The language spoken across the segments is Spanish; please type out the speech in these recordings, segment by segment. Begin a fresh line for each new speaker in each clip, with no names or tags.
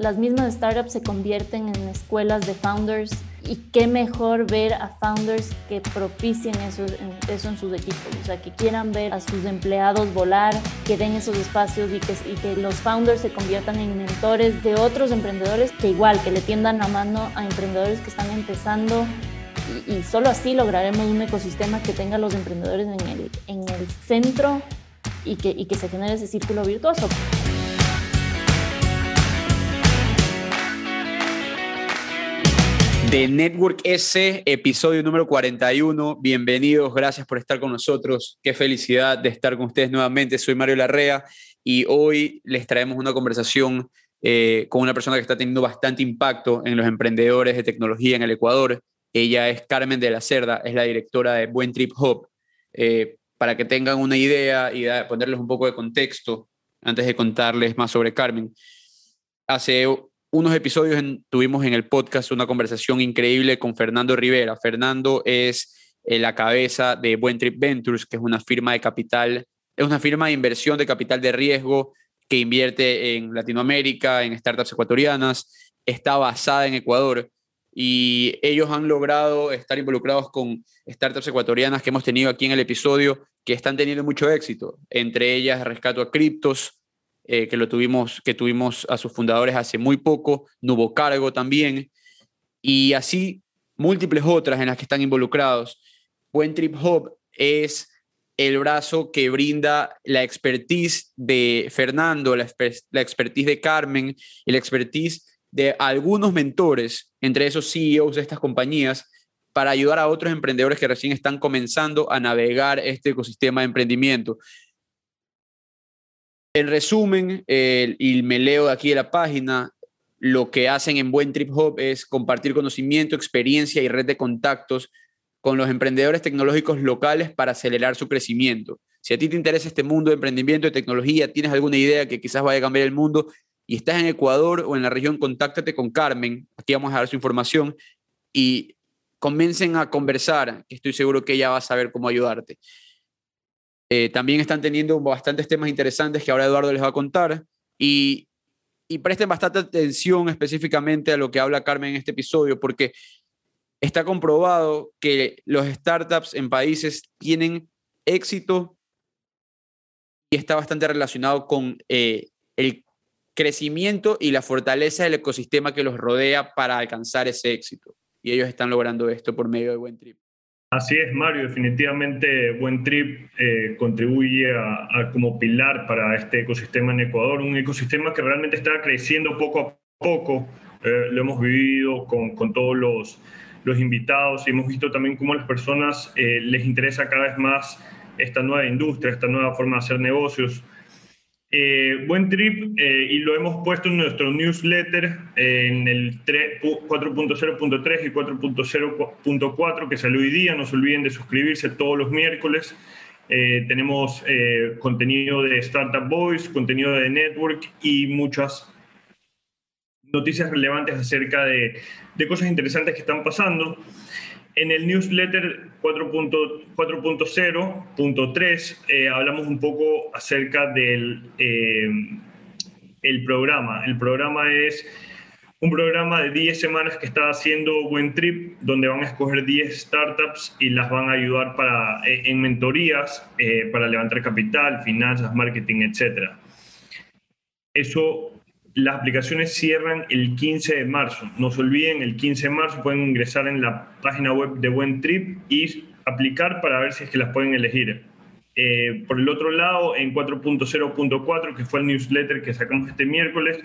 Las mismas startups se convierten en escuelas de founders y qué mejor ver a founders que propicien eso, eso en sus equipos, o sea, que quieran ver a sus empleados volar, que den esos espacios y que, los founders se conviertan en mentores de otros emprendedores que igual, que le tiendan la mano a emprendedores que están empezando y, y solo así lograremos un ecosistema que tenga a los emprendedores en el, en el centro y que se genere ese círculo virtuoso.
De Network S, episodio número 41. Bienvenidos, gracias por estar con nosotros. Qué felicidad de estar con ustedes nuevamente. Soy Mario Larrea y hoy les traemos una conversación eh, con una persona que está teniendo bastante impacto en los emprendedores de tecnología en el Ecuador. Ella es Carmen de la Cerda, es la directora de Buen Trip Hub. Eh, para que tengan una idea y ponerles un poco de contexto, antes de contarles más sobre Carmen. Hace unos episodios tuvimos en el podcast una conversación increíble con Fernando Rivera. Fernando es eh, la cabeza de Buen Trip Ventures, que es una firma de capital, es una firma de inversión de capital de riesgo que invierte en Latinoamérica, en startups ecuatorianas, está basada en Ecuador y ellos han logrado estar involucrados con startups ecuatorianas que hemos tenido aquí en el episodio que están teniendo mucho éxito, entre ellas Rescato a Criptos, eh, que lo tuvimos, que tuvimos a sus fundadores hace muy poco, Nubo Cargo también, y así múltiples otras en las que están involucrados. Buen Trip Hub es el brazo que brinda la expertise de Fernando, la, la expertise de Carmen y la expertise de algunos mentores, entre esos CEOs de estas compañías, para ayudar a otros emprendedores que recién están comenzando a navegar este ecosistema de emprendimiento. En resumen, y me leo aquí de la página, lo que hacen en Buen Trip Hub es compartir conocimiento, experiencia y red de contactos con los emprendedores tecnológicos locales para acelerar su crecimiento. Si a ti te interesa este mundo de emprendimiento, de tecnología, tienes alguna idea que quizás vaya a cambiar el mundo y estás en Ecuador o en la región, contáctate con Carmen. Aquí vamos a dar su información y comiencen a conversar, que estoy seguro que ella va a saber cómo ayudarte. Eh, también están teniendo bastantes temas interesantes que ahora Eduardo les va a contar y, y presten bastante atención específicamente a lo que habla Carmen en este episodio porque está comprobado que los startups en países tienen éxito y está bastante relacionado con eh, el crecimiento y la fortaleza del ecosistema que los rodea para alcanzar ese éxito. Y ellos están logrando esto por medio de Buen Trip.
Así es, Mario. Definitivamente Buen Trip eh, contribuye como pilar para este ecosistema en Ecuador, un ecosistema que realmente está creciendo poco a poco. Eh, lo hemos vivido con, todos los, los, invitados y hemos visto también cómo a las personas eh, les interesa cada vez más esta nueva industria, esta nueva forma de hacer negocios. Eh, buen trip eh, y lo hemos puesto en nuestro newsletter eh, en el 4.0.3 y 4.0.4 que salió hoy día. No se olviden de suscribirse todos los miércoles. tenemos contenido de Startup Voice, contenido de Network y muchas noticias relevantes acerca de, de cosas interesantes que están pasando en el newsletter 4.0.3 eh, hablamos un poco acerca del eh, el programa. El programa es un programa de 10 semanas que está haciendo Buen Trip, donde van a escoger 10 startups y las van a ayudar para, eh, en mentorías para levantar capital, finanzas, marketing, etc. Eso las aplicaciones cierran el 15 de marzo. No se olviden, el 15 de marzo pueden ingresar en la página web de Buen Trip y aplicar para ver si es que las pueden elegir. Eh, por el otro lado, en 4.0.4, que fue el newsletter que sacamos este miércoles,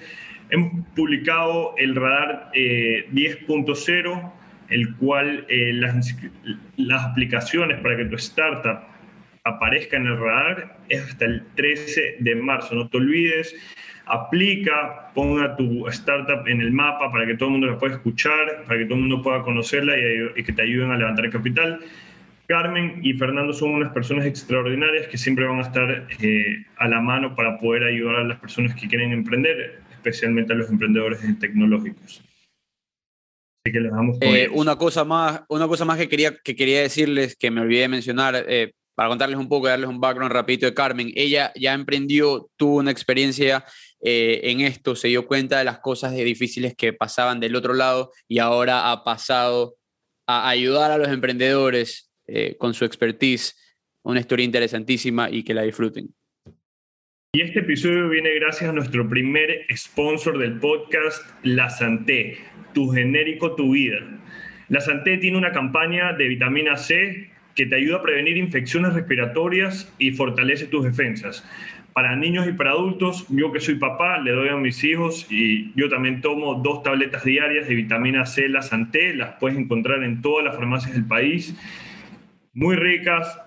hemos publicado el radar 10.0, eh, el cual eh, las aplicaciones para que tu startup aparezca en el radar es hasta el 13 de marzo. No te olvides aplica, ponga tu startup en el mapa para que todo el mundo la pueda escuchar, para que todo el mundo pueda conocerla y, que te ayuden a levantar capital. Carmen y Fernando son unas personas extraordinarias que siempre van a estar eh, a la mano para poder ayudar a las personas que quieren emprender, especialmente a los emprendedores tecnológicos.
Así que les damos eh, una cosa más, una cosa más que quería que quería decirles que me olvidé de mencionar. Eh, para contarles un poco, darles un background rapidito de Carmen, ella ya emprendió, tuvo una experiencia eh, en esto, se dio cuenta de las cosas difíciles que pasaban del otro lado y ahora ha pasado a ayudar a los emprendedores eh, con su expertise. Una historia interesantísima y que la disfruten.
Y este episodio viene gracias a nuestro primer sponsor del podcast, La Santé, tu genérico, tu vida. La Santé tiene una campaña de vitamina C que te ayuda a prevenir infecciones respiratorias y fortalece tus defensas. Para niños y para adultos, yo que soy papá, le doy a mis hijos y yo también tomo dos tabletas diarias de vitamina C, la Santé, las puedes encontrar en todas las farmacias del país. Muy ricas,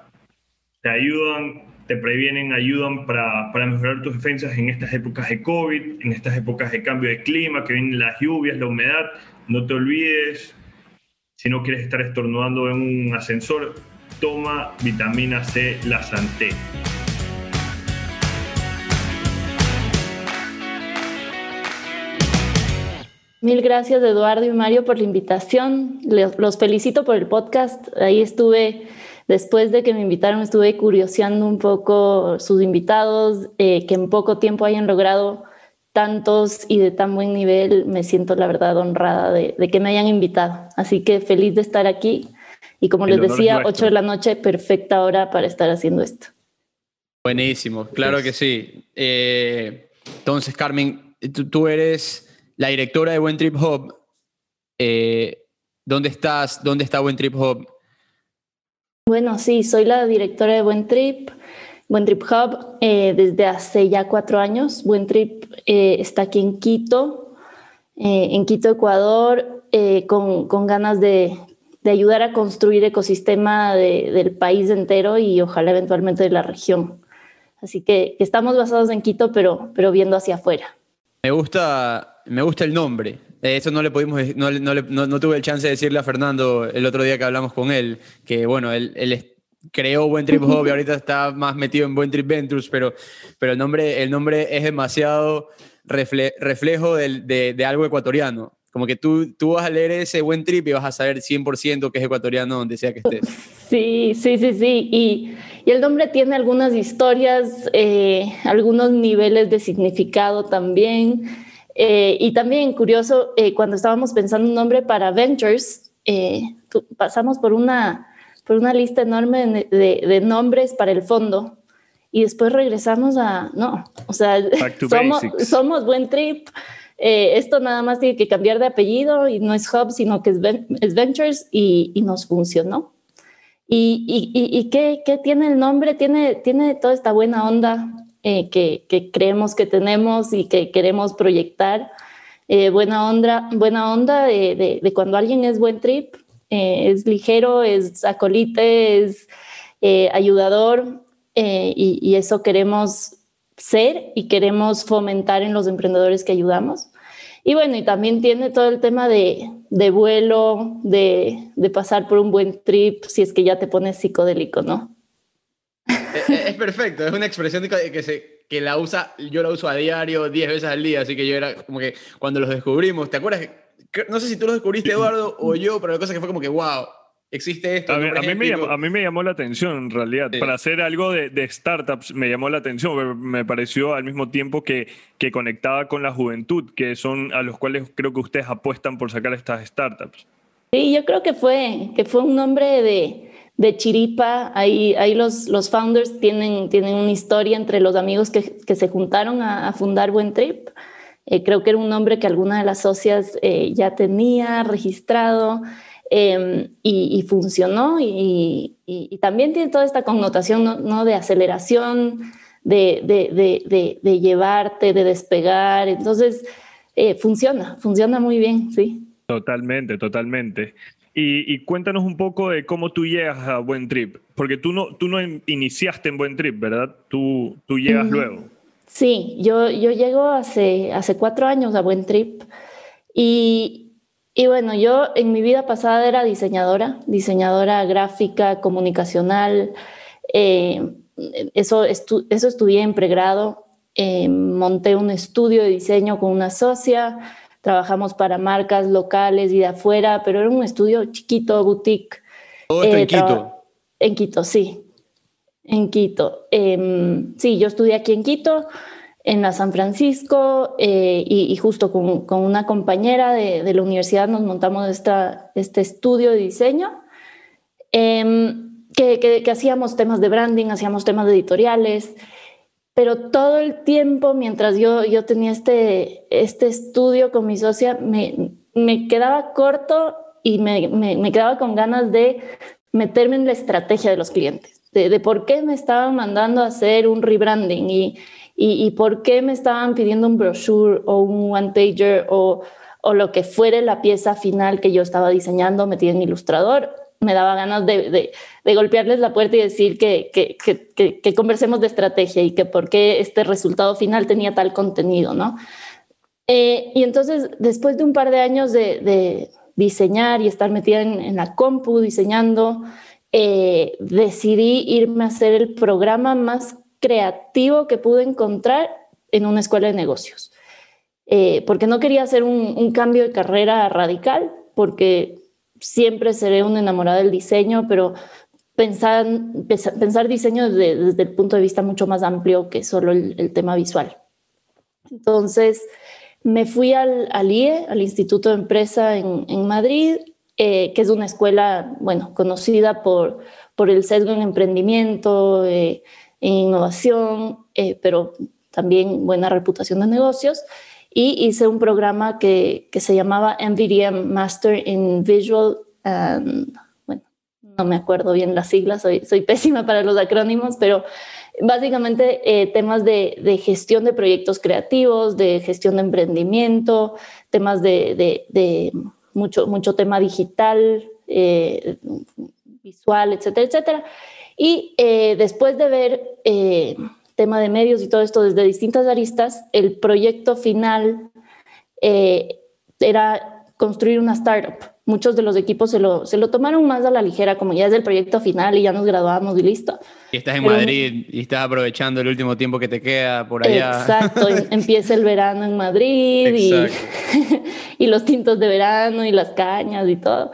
te ayudan te previenen, ayudan para, para, mejorar tus defensas en estas épocas de COVID, en estas épocas de cambio de clima, que vienen las lluvias, la humedad. No te olvides, si no quieres estar estornudando en un ascensor, toma vitamina C, la Santé.
Mil gracias Eduardo y Mario por la invitación. Los felicito por el podcast. Ahí estuve Después de que me invitaron, estuve curioseando un poco sus invitados, eh, que en poco tiempo hayan logrado tantos y de tan buen nivel. Me siento, la verdad, honrada de, que me hayan invitado. Así que feliz de estar aquí. Y como les decía, 8 de la noche, perfecta hora para estar haciendo esto.
Buenísimo, claro que sí. Eh, entonces, Carmen, tú, eres la directora de Buen Trip Hub. Eh, ¿Dónde estás? ¿Dónde está Buen Trip Hub?
Bueno, sí, soy la directora de Buen Trip, Buen Trip Hub, eh, desde hace ya cuatro años. Buen Trip eh, está aquí en Quito, eh, en Quito, Ecuador, con, con, ganas de, de, ayudar a construir ecosistema del país entero y ojalá eventualmente de la región. Así que, estamos basados en Quito, pero, pero viendo hacia afuera.
Me gusta, me gusta el nombre, eso no le pudimos, no, no, tuve el chance de decirle a Fernando el otro día que hablamos con él, que bueno, él, él creó Buen Trip Hub y ahorita está más metido en Buen Trip Ventures, pero, pero el, nombre, el nombre es demasiado reflejo de, de, algo ecuatoriano. Como que tú, tú vas a leer ese Buen Trip y vas a saber 100% que es ecuatoriano donde sea que estés.
Sí, sí, sí, sí. Y, y el nombre tiene algunas historias, eh, algunos niveles de significado también. Eh, y también curioso, eh, cuando estábamos pensando un nombre para Ventures, eh, pasamos por una, por una lista enorme de, de, nombres para el fondo y después regresamos a, no, o sea, somos, somos, buen trip. Esto nada más tiene que cambiar de apellido y no es Hub, sino que es, es Ventures y, y, nos funcionó. ¿Y, y, y qué, qué, tiene el nombre? Tiene, tiene toda esta buena onda eh, que, creemos que tenemos y que queremos proyectar. Eh, buena onda, buena onda de, cuando alguien es buen trip, eh, es ligero, es acolite, es ayudador y, y, eso queremos ser y queremos fomentar en los emprendedores que ayudamos. Y bueno, y también tiene todo el tema de, de vuelo, de, de pasar por un buen trip, si es que ya te pones psicodélico, ¿no?
es, perfecto, es una expresión que, se, que la usa, yo la uso a diario, 10 veces al día, así que yo era como que cuando los descubrimos, ¿te acuerdas? No sé si tú los descubriste, Eduardo, o yo, pero la cosa que fue como que, wow, existe esto.
A, mí, me llamó, a mí, me llamó, la atención, en realidad. Para hacer algo de, de, startups me llamó la atención. Me pareció al mismo tiempo que, que conectaba con la juventud, que son a los cuales creo que ustedes apuestan por sacar estas startups.
Sí, yo creo que fue, que fue un nombre de, de chiripa. Ahí, ahí los, los founders tienen, tienen una historia entre los amigos que, que se juntaron a, fundar Buen Trip. Eh, creo que era un nombre que alguna de las socias eh, ya tenía registrado em, y, funcionó. Y, y, también tiene toda esta connotación ¿no? de aceleración, de, de, de, de, llevarte, de despegar. Entonces, eh, funciona, funciona muy bien, sí.
Totalmente, totalmente. Y, cuéntanos un poco de cómo tú llegas a Buen Trip, porque tú no, tú no iniciaste en Buen Trip, ¿verdad? Tú, tú llegas luego.
Sí, yo, yo llego hace, hace cuatro años a Buen Trip y, y bueno, yo en mi vida pasada era diseñadora, diseñadora gráfica, comunicacional, eh, eso, eso estudié en pregrado, eh, monté un estudio de diseño con una socia, trabajamos para marcas locales y de afuera, pero era un estudio chiquito, boutique.
¿Todo esto en eh, Quito?
En Quito, sí. En Quito. Em, sí, yo estudié aquí en Quito, en la San Francisco, eh, y, justo con, con, una compañera de, de, la universidad nos montamos esta, este estudio de diseño, em, que, que, que, hacíamos temas de branding, hacíamos temas de editoriales, pero todo el tiempo, mientras yo, yo tenía este, este estudio con mi socia, me, me quedaba corto y me, me, me quedaba con ganas de meterme en la estrategia de los clientes de, por qué me estaban mandando a hacer un rebranding. Y, y, por qué me estaban pidiendo un brochure o un one pager o, o lo que fuere la pieza final que yo estaba diseñando metida en Ilustrador. Me daba ganas de, de, golpearles la puerta y decir que, que, que, conversemos de estrategia y que por qué este resultado final tenía tal contenido, ¿no? Eh, y entonces, después de un par de años de, diseñar y estar metida en, en la compu diseñando, eh, decidí irme a hacer el programa más creativo que pude encontrar en una escuela de negocios. Eh, porque no quería hacer un, cambio de carrera radical, porque siempre seré un enamorada del diseño, pero pensar, pensar diseño desde, el punto de vista mucho más amplio que solo el, tema visual. Entonces, me fui al, al, IE, al Instituto de Empresa en, en Madrid, eh, que es una escuela, bueno, conocida por, por el sesgo en emprendimiento, eh, innovación, eh, pero también buena reputación de negocios. Y hice un programa que, que se llamaba MVDM Master in Visual, bueno, no me acuerdo bien las siglas, soy, soy pésima para los acrónimos, pero básicamente temas de, de, gestión de proyectos creativos, de gestión de emprendimiento, temas de, de, de mucho, mucho tema digital, eh, visual, etcétera, etcétera. Y eh, después de ver eh, tema de medios y todo esto desde distintas aristas, el proyecto final era construir una startup. Muchos de los equipos se lo, se lo tomaron más a la ligera, como ya es el proyecto final y ya nos graduamos y listo.
Y estás en Madrid y estás aprovechando el último tiempo que te queda por allá.
Exacto, empieza el verano en Madrid y, y, los tintos de verano y las cañas y todo.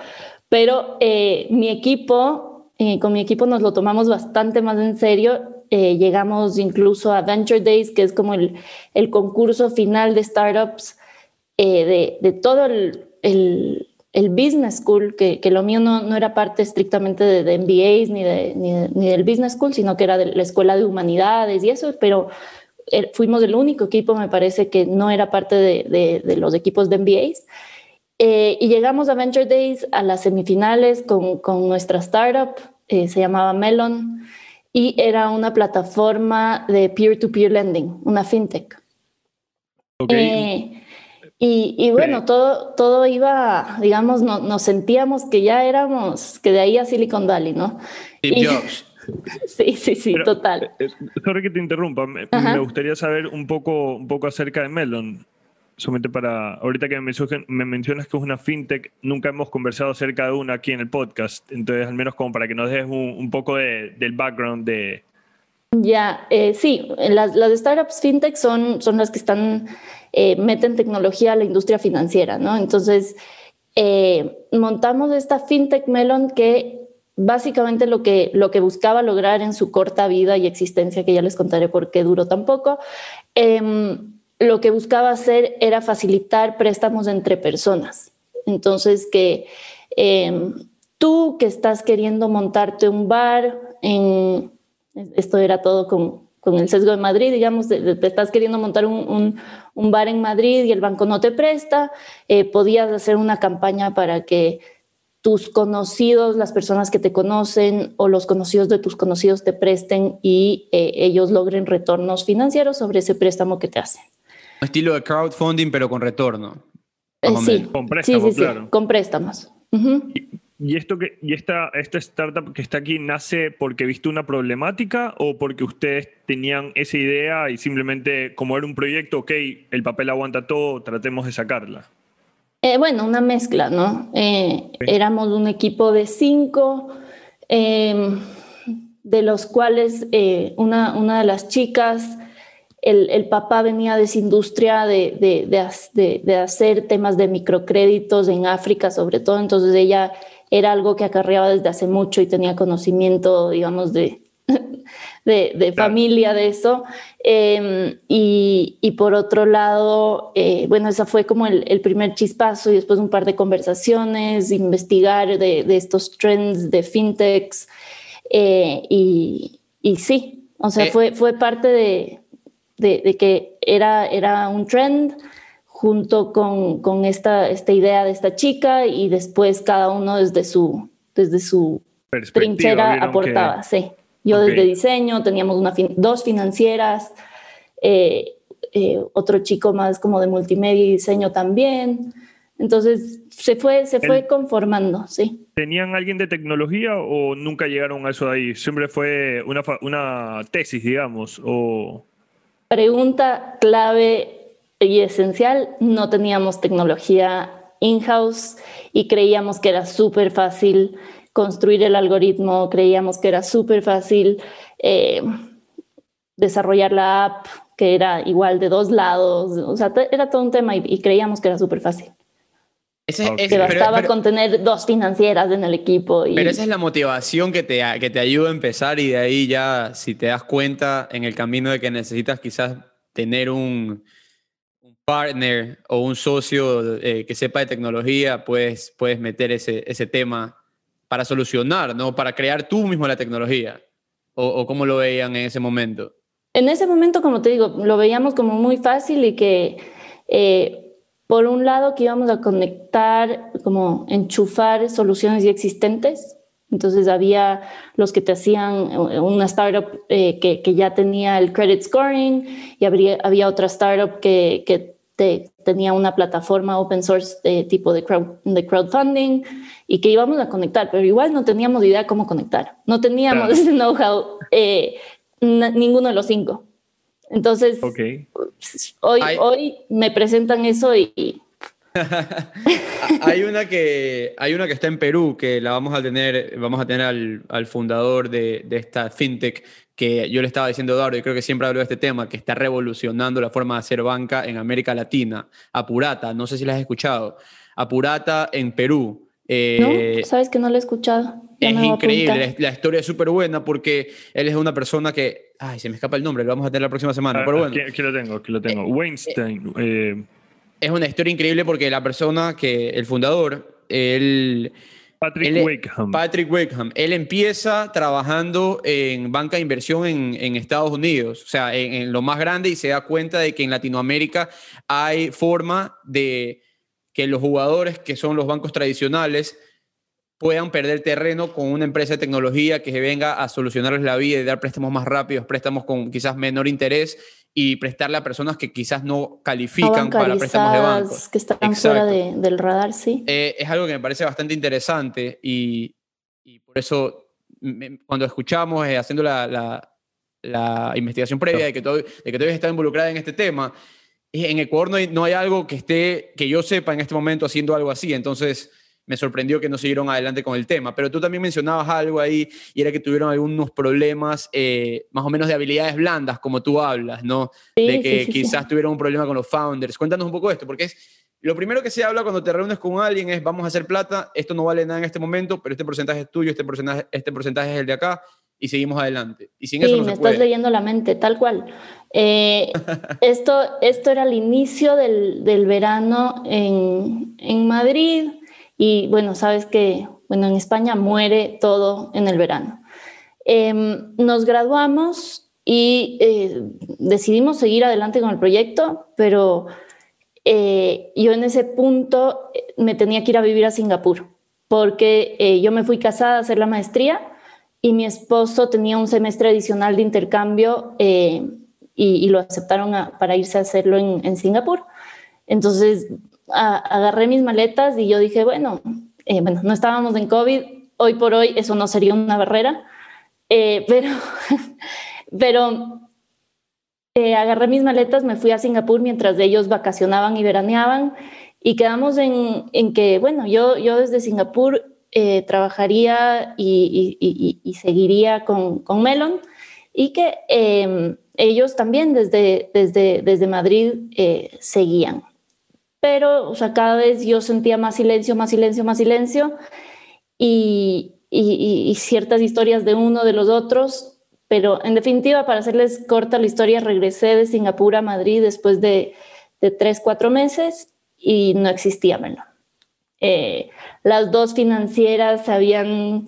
Pero eh, mi equipo, eh, con mi equipo nos lo tomamos bastante más en serio. Eh, llegamos incluso a Venture Days, que es como el, el concurso final de startups de, de, todo el, el el business school, que, que lo mío no, no, era parte estrictamente de, MBAs ni, de, ni, del business school, sino que era de la escuela de humanidades y eso, pero er, fuimos el único equipo, me parece, que no era parte de, de los equipos de MBAs. Eh, y llegamos a Venture Days a las semifinales con, con nuestra startup, eh, se llamaba Melon, y era una plataforma de peer-to-peer lending, una fintech. Okay. Eh, y, bueno, todo, todo iba, digamos, no, nos sentíamos que ya éramos, que de ahí a Silicon Valley, ¿no?
Y,
sí, sí, sí, total.
Eh, sorry que te interrumpa, me, gustaría saber un poco, un poco acerca de Melon. Solamente para, ahorita que me, me, mencionas que es una fintech, nunca hemos conversado acerca de una aquí en el podcast, entonces al menos como para que nos des un, un poco de, del background de...
Ya, eh, sí, las, las startups fintech son, son las que están eh, meten tecnología a la industria financiera, ¿no? Entonces, eh, montamos esta FinTech Melon que básicamente lo que, lo que buscaba lograr en su corta vida y existencia, que ya les contaré por qué duró tan poco, em, lo que buscaba hacer era facilitar préstamos entre personas. Entonces, que em, tú que estás queriendo montarte un bar, en, esto era todo con, con el sesgo de Madrid, digamos, te estás queriendo montar un, bar en Madrid y el banco no te presta, eh, podías hacer una campaña para que tus conocidos, las personas que te conocen o los conocidos de tus conocidos te presten y eh, ellos logren retornos financieros sobre ese préstamo que te hacen.
Estilo de crowdfunding, pero con retorno.
Eh, sí, con préstamos, sí, sí, con préstamos.
¿Y, esto que, y esta, esta startup que está aquí nace porque viste una problemática o porque ustedes tenían esa idea y simplemente como era un proyecto, ok, el papel aguanta todo, tratemos de sacarla?
Eh, bueno, una mezcla, ¿no? Eh, éramos un equipo de cinco, de los cuales eh, una, una de las chicas el, el, papá venía de esa industria de, de, de, de, hacer temas de microcréditos en África sobre todo, entonces ella era algo que acarreaba desde hace mucho y tenía conocimiento, digamos, de, de, familia de eso. Em, y, por otro lado, eh, bueno, esa fue como el, primer chispazo y después un par de conversaciones, investigar de, estos trends de fintechs. Eh, y, sí, o sea, fue, fue parte de, que era, era un trend junto con, con, esta, esta idea de esta chica y después cada uno desde su, desde su trinchera aportaba, sí. Yo desde diseño, teníamos una dos financieras, eh, eh, otro chico más como de multimedia y diseño también. Entonces se fue, se fue conformando, sí.
¿Tenían alguien de tecnología o nunca llegaron a eso de ahí? Siempre fue una, una tesis, digamos, o...
Pregunta clave y esencial, no teníamos tecnología in-house y creíamos que era súper fácil construir el algoritmo, creíamos que era súper fácil eh, desarrollar la app, que era igual de dos lados, o sea, era todo un tema y, creíamos que era súper fácil. Ese, que bastaba con tener dos financieras en el equipo.
Pero esa es la motivación que te, que te ayuda a empezar y de ahí ya, si te das cuenta en el camino de que necesitas quizás tener un, partner o un socio eh, que sepa de tecnología, pues puedes meter ese, ese tema para solucionar, ¿no? Para crear tú mismo la tecnología. O, cómo lo veían en ese momento?
En ese momento, como te digo, lo veíamos como muy fácil y que, eh, por un lado, que íbamos a conectar, como enchufar soluciones ya existentes. Entonces había los que te hacían una startup eh, que, que, ya tenía el credit scoring y habría, había otra startup que, que tenía una plataforma open source de tipo de, de crowdfunding y que íbamos a conectar, pero igual no teníamos idea cómo conectar. No teníamos ese know-how eh, ninguno de los cinco. Entonces, hoy, hoy me presentan eso y...
hay una que hay una que está en Perú que la vamos a tener vamos a tener al, al fundador de, de, esta fintech que yo le estaba diciendo a Eduardo, y creo que siempre hablo de este tema, que está revolucionando la forma de hacer banca en América Latina. Apurata, no sé si la has escuchado. Apurata en Perú.
Eh, no, sabes que no la he escuchado.
es increíble, la, historia es súper buena porque él es una persona que, ay, se me escapa el nombre, lo vamos a tener la próxima semana, ah, pero bueno.
Aquí, lo tengo, aquí lo tengo. Eh, Weinstein.
Eh. Es una historia increíble porque la persona que, el fundador, él
Patrick Wickham.
Patrick Wickham. Él empieza trabajando en banca de inversión en, Estados Unidos, o sea, en, lo más grande y se da cuenta de que en Latinoamérica hay forma de que los jugadores que son los bancos tradicionales puedan perder terreno con una empresa de tecnología que venga a solucionarles la vida y dar préstamos más rápidos, préstamos con quizás menor interés y prestarle a personas que quizás no califican para préstamos de banco.
Que están fuera del radar, sí.
Eh, es algo que me parece bastante interesante y, y por eso cuando escuchamos, eh, haciendo la, la, investigación previa de que, todo, de que todavía está involucrada en este tema, en Ecuador no hay, no hay algo que esté, que yo sepa en este momento haciendo algo así, entonces me sorprendió que no siguieron adelante con el tema. Pero tú también mencionabas algo ahí y era que tuvieron algunos problemas eh, más o menos de habilidades blandas, como tú hablas, ¿no? de que quizás tuvieron un problema con los founders. Cuéntanos un poco esto, porque es lo primero que se habla cuando te reúnes con alguien es vamos a hacer plata, esto no vale nada en este momento, pero este porcentaje es tuyo, este porcentaje, este porcentaje es el de acá y seguimos adelante. Y sin eso no
me estás leyendo la mente, tal cual. Eh, esto, esto era el inicio del, del verano en, en Madrid y bueno, sabes que bueno, en España muere todo en el verano. Em, nos graduamos y eh, decidimos seguir adelante con el proyecto, pero eh, yo en ese punto eh, me tenía que ir a vivir a Singapur, porque yo me fui casada a hacer la maestría y mi esposo tenía un semestre adicional de intercambio y, lo aceptaron para irse a hacerlo en, en Singapur. Entonces agarré mis maletas y yo dije, bueno, eh, bueno, no estábamos en COVID, hoy por hoy eso no sería una barrera, eh, pero, pero eh, agarré mis maletas, me fui a Singapur mientras ellos vacacionaban y veraneaban y quedamos en, en que, bueno, yo, yo desde Singapur trabajaría y, y, y, seguiría con, con, Melon y que em, ellos también desde, desde, desde Madrid seguían pero, o sea, cada vez yo sentía más silencio, más silencio, más silencio y, ciertas historias de uno, de los otros, pero en definitiva, para hacerles corta la historia, regresé de Singapur a Madrid después de, tres, cuatro meses y no existía Melon. Eh, las dos financieras habían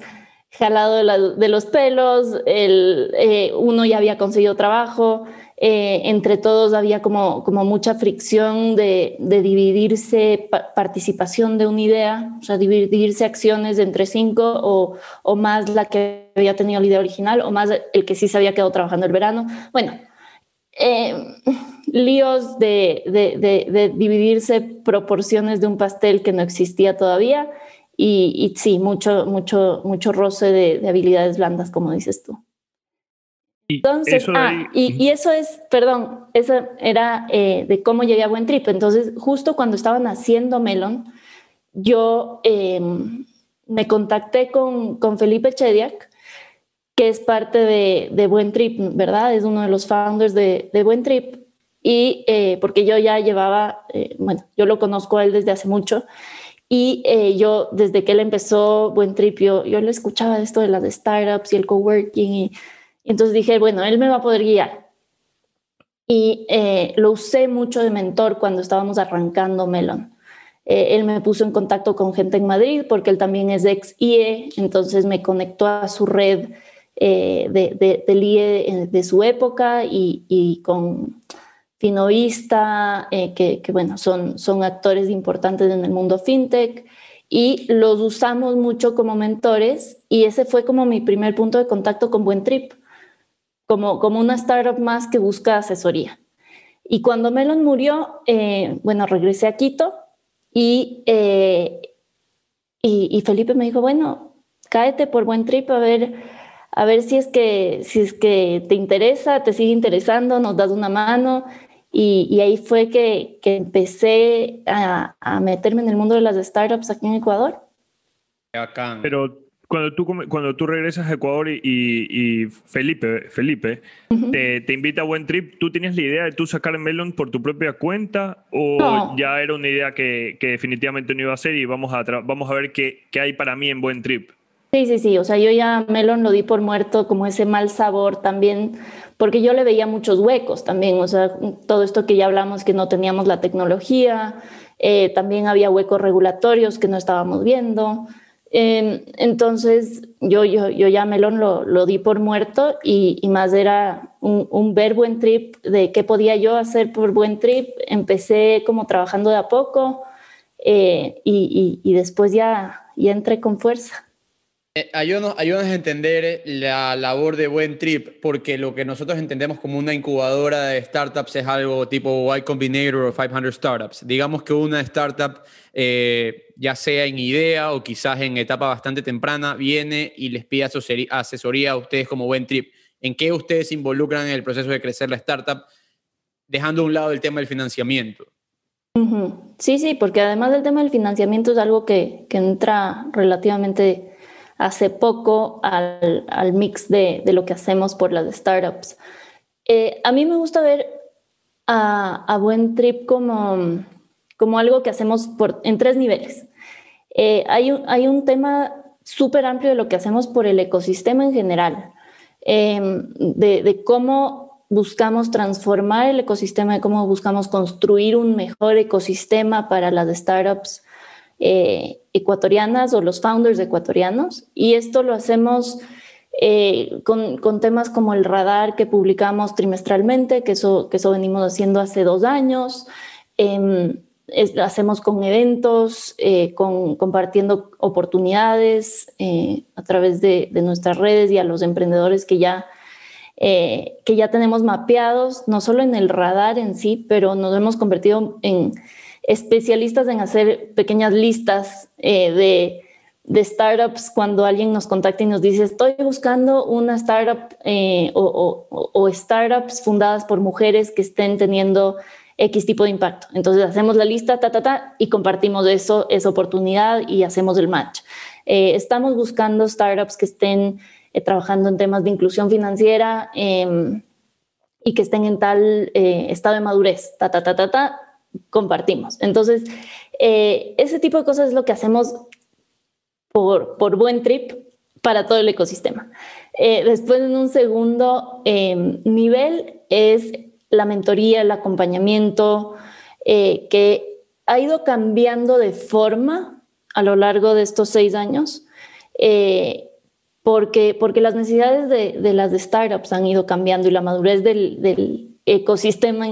jalado de, los pelos, el, eh, uno ya había conseguido trabajo, eh, entre todos había como, mucha fricción de, dividirse participación de una idea, o sea, dividirse acciones entre cinco o, más la que había tenido la idea original o más el que sí se había quedado trabajando el verano. Bueno, eh, líos de, dividirse proporciones de un pastel que no existía todavía y, y sí, mucho, mucho, mucho roce de habilidades blandas, como dices tú. Entonces, eso ah, y, eso es, perdón, eso era eh, de cómo llegué a Buen Trip. Entonces, justo cuando estaban haciendo Melon, yo em, me contacté con, con, Felipe Chediak, que es parte de, de, Buen Trip, ¿verdad? Es uno de los founders de, de Buen Trip. Y eh, porque yo ya llevaba, eh, bueno, yo lo conozco a él desde hace mucho. Y yo, desde que él empezó Buen Trip, yo, yo le escuchaba esto de las startups y el coworking y entonces dije, bueno, él me va a poder guiar. Y eh, lo usé mucho de mentor cuando estábamos arrancando Melon. Eh, él me puso en contacto con gente en Madrid porque él también es ex IE, entonces me conectó a su red eh, de, del IE de su época y, con Finovista, que, que, bueno, son, son actores importantes en el mundo fintech y los usamos mucho como mentores y ese fue como mi primer punto de contacto con Buen Trip como, como una startup más que busca asesoría. Y cuando Melon murió, eh, bueno, regresé a Quito eh, y, y, Felipe me dijo, bueno, cáete por buen trip a ver, a ver si, es que, si es que te interesa, te sigue interesando, nos das una mano. Y, y ahí fue que, que empecé a, a, meterme en el mundo de las startups aquí en Ecuador.
Pero cuando tú, cuando tú regresas a Ecuador y, Felipe, Felipe te, invita a Buen Trip, ¿tú tenías la idea de tú sacar Melon por tu propia cuenta o ya era una idea que, definitivamente no iba a ser y vamos a, vamos a ver qué, qué, hay para mí en Buen Trip?
Sí, sí, sí, o sea, yo ya Melon lo di por muerto, como ese mal sabor también, porque yo le veía muchos huecos también, o sea, todo esto que ya hablamos, que no teníamos la tecnología, eh, también había huecos regulatorios que no estábamos viendo. Em, entonces yo, yo, yo ya Melon lo, lo di por muerto y, más era un, un, ver buen trip de qué podía yo hacer por buen trip. Empecé como trabajando de a poco eh, y, y, y, después ya, ya entré con fuerza.
Eh, ayúdanos, a entender la labor de Buen Trip, porque lo que nosotros entendemos como una incubadora de startups es algo tipo Y Combinator o 500 Startups. Digamos que una startup, eh, ya sea en idea o quizás en etapa bastante temprana, viene y les pide asesoría a ustedes como Buen Trip. ¿En qué ustedes involucran en el proceso de crecer la startup, dejando a un lado el tema del financiamiento?
Sí, sí, porque además del tema del financiamiento es algo que, que entra relativamente hace poco al, al mix de, de, lo que hacemos por las startups. Eh, a mí me gusta ver a, a, Buen Trip como, como algo que hacemos por, en tres niveles. Eh, hay, un, hay un tema súper amplio de lo que hacemos por el ecosistema en general, eh, de, de cómo buscamos transformar el ecosistema, de cómo buscamos construir un mejor ecosistema para las startups eh, ecuatorianas o los founders ecuatorianos. Y esto lo hacemos eh, con, temas como el radar que publicamos trimestralmente, que eso, que eso venimos haciendo hace dos años. Eh, es, hacemos con eventos, eh, con, compartiendo oportunidades a través de, de, nuestras redes y a los emprendedores que ya, que ya tenemos mapeados, no solo en el radar en sí, pero nos hemos convertido en especialistas en hacer pequeñas listas eh, de, de, startups cuando alguien nos contacta y nos dice, estoy buscando una startup eh, o, o, o, startups fundadas por mujeres que estén teniendo X tipo de impacto. Entonces hacemos la lista, ta, ta, ta, y compartimos eso, esa oportunidad y hacemos el match. Eh, estamos buscando startups que estén eh, trabajando en temas de inclusión financiera em, y que estén en tal eh, estado de madurez, ta, ta, ta, ta, ta, compartimos. Entonces, eh, ese tipo de cosas es lo que hacemos por, por buen trip, para todo el ecosistema. Eh, después, en un segundo em, nivel, es la mentoría, el acompañamiento, eh, que ha ido cambiando de forma a lo largo de estos seis años, porque, porque las necesidades de, las startups han ido cambiando y la madurez del, ecosistema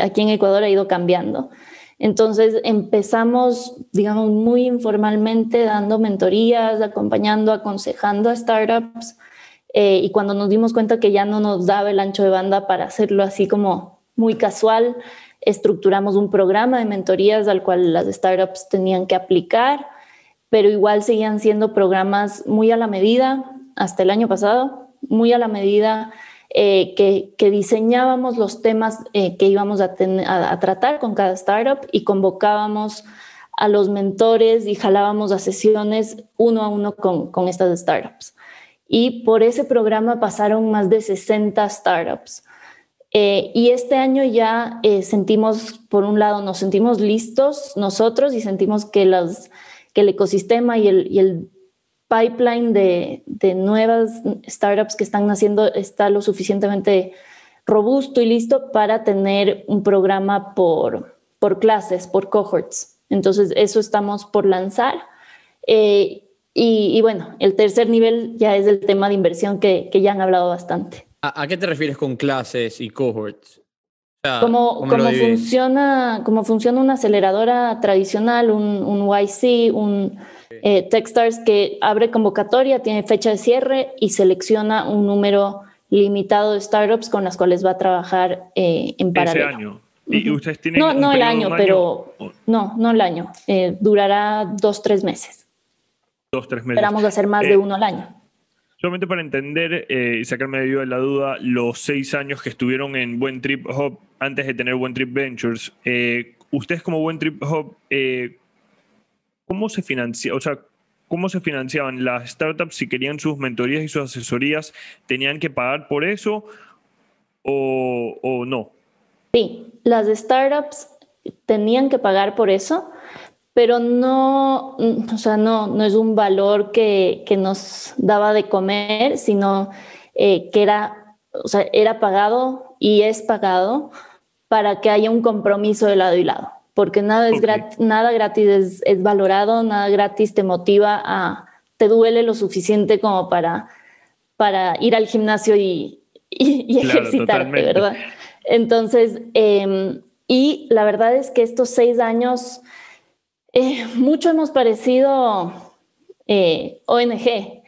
aquí en Ecuador ha ido cambiando. Entonces empezamos, digamos, muy informalmente dando mentorías, acompañando, aconsejando a startups eh, y cuando nos dimos cuenta que ya no nos daba el ancho de banda para hacerlo así como muy casual, estructuramos un programa de mentorías al cual las startups tenían que aplicar, pero igual seguían siendo programas muy a la medida hasta el año pasado, muy a la medida eh, que, diseñábamos los temas eh, que íbamos a, tratar con cada startup y convocábamos a los mentores y jalábamos a sesiones uno a uno con, estas startups y por ese programa pasaron más de 60 startups. Eh, y este año ya sentimos, por un lado, nos sentimos listos nosotros y sentimos que, los, que el ecosistema y el pipeline de, de, nuevas startups que están naciendo está lo suficientemente robusto y listo para tener un programa por, por clases, por cohorts. Entonces, eso estamos por lanzar. Eh, y, bueno, el tercer nivel ya es el tema de inversión que, que ya han hablado bastante.
¿A, qué te refieres con clases y cohorts?
¿Cómo, funciona, ¿Cómo funciona una aceleradora tradicional, un, un YC, un eh, Techstars que abre convocatoria, tiene fecha de cierre y selecciona un número limitado de startups con las cuales va a trabajar eh, en paralelo.
Ese año. ¿Y ustedes tienen
no, no el año, pero no, no el año. Eh, durará dos, tres meses
dos, tres meses.
Esperamos hacer más de eh, uno al año.
Solamente para entender eh, y sacarme de la duda, los seis años que estuvieron en Buen Trip Hub antes de tener Buen Trip Ventures, eh, ustedes como Buen Trip Hub, ¿cómo se financia? O sea, ¿cómo se financiaban las startups si querían sus mentorías y sus asesorías? ¿Tenían que pagar por eso o, o no?
Sí, las startups tenían que pagar por eso, pero no, o sea, no, no es un valor que, que nos daba de comer, sino eh, que era, o sea, era pagado y es pagado para que haya un compromiso de lado y lado, porque nada, es gratis, nada gratis es, es, valorado, nada gratis te motiva a, te duele lo suficiente como para, para ir al gimnasio y, y, ejercitarte, ¿verdad? Entonces, eh, y la verdad es que estos seis años eh, mucho hemos parecido eh, ONG.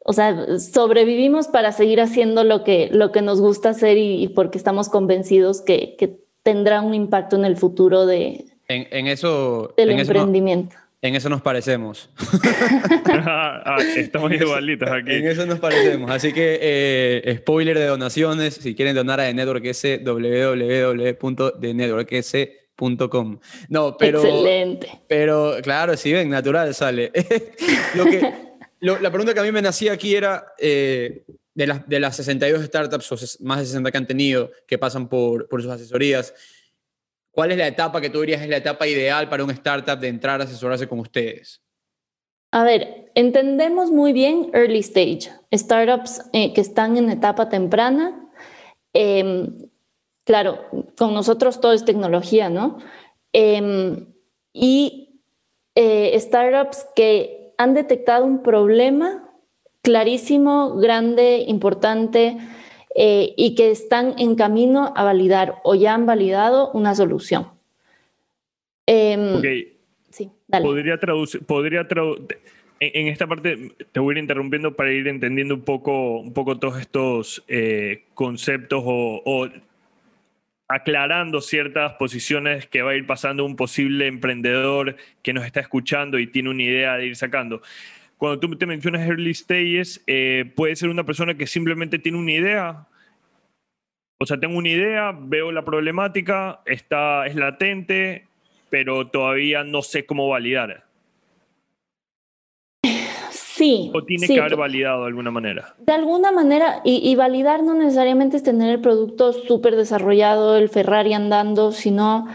O sea, sobrevivimos para seguir haciendo lo que, lo que nos gusta hacer y, porque estamos convencidos que, que, tendrá un impacto en el futuro de,
en, eso,
del emprendimiento.
en eso nos parecemos.
Ah, estamos igualitos aquí.
En eso nos parecemos. Así que, eh, spoiler de donaciones, si quieren donar a The Network S, www.denetworks no, pero.
Excelente.
Pero, claro, si ven, natural sale. lo que, la pregunta que a mí me nacía aquí era: eh, de, las, de las 62 startups, o más de 60 que han tenido, que pasan por, por sus asesorías, ¿cuál es la etapa que tú dirías es la etapa ideal para un startup de entrar a asesorarse con ustedes?
A ver, entendemos muy bien early stage, startups eh, que están en etapa temprana. Eh, claro, con nosotros todo es tecnología, ¿no? Em, y eh, startups que han detectado un problema clarísimo, grande, importante, eh, y que están en camino a validar o ya han validado una solución.
Em, sí, dale. Podría traducir, podría en, esta parte te voy a ir interrumpiendo para ir entendiendo un poco, un poco todos estos eh, conceptos o aclarando ciertas posiciones que va a ir pasando un posible emprendedor que nos está escuchando y tiene una idea de ir sacando. Cuando tú te mencionas early stages, eh, puede ser una persona que simplemente tiene una idea. O sea, tengo una idea, veo la problemática, está, es latente, pero todavía no sé cómo validar.
Sí.
¿O tiene que haber validado de alguna manera?
De alguna manera, y, validar no necesariamente es tener el producto súper desarrollado, el Ferrari andando, sino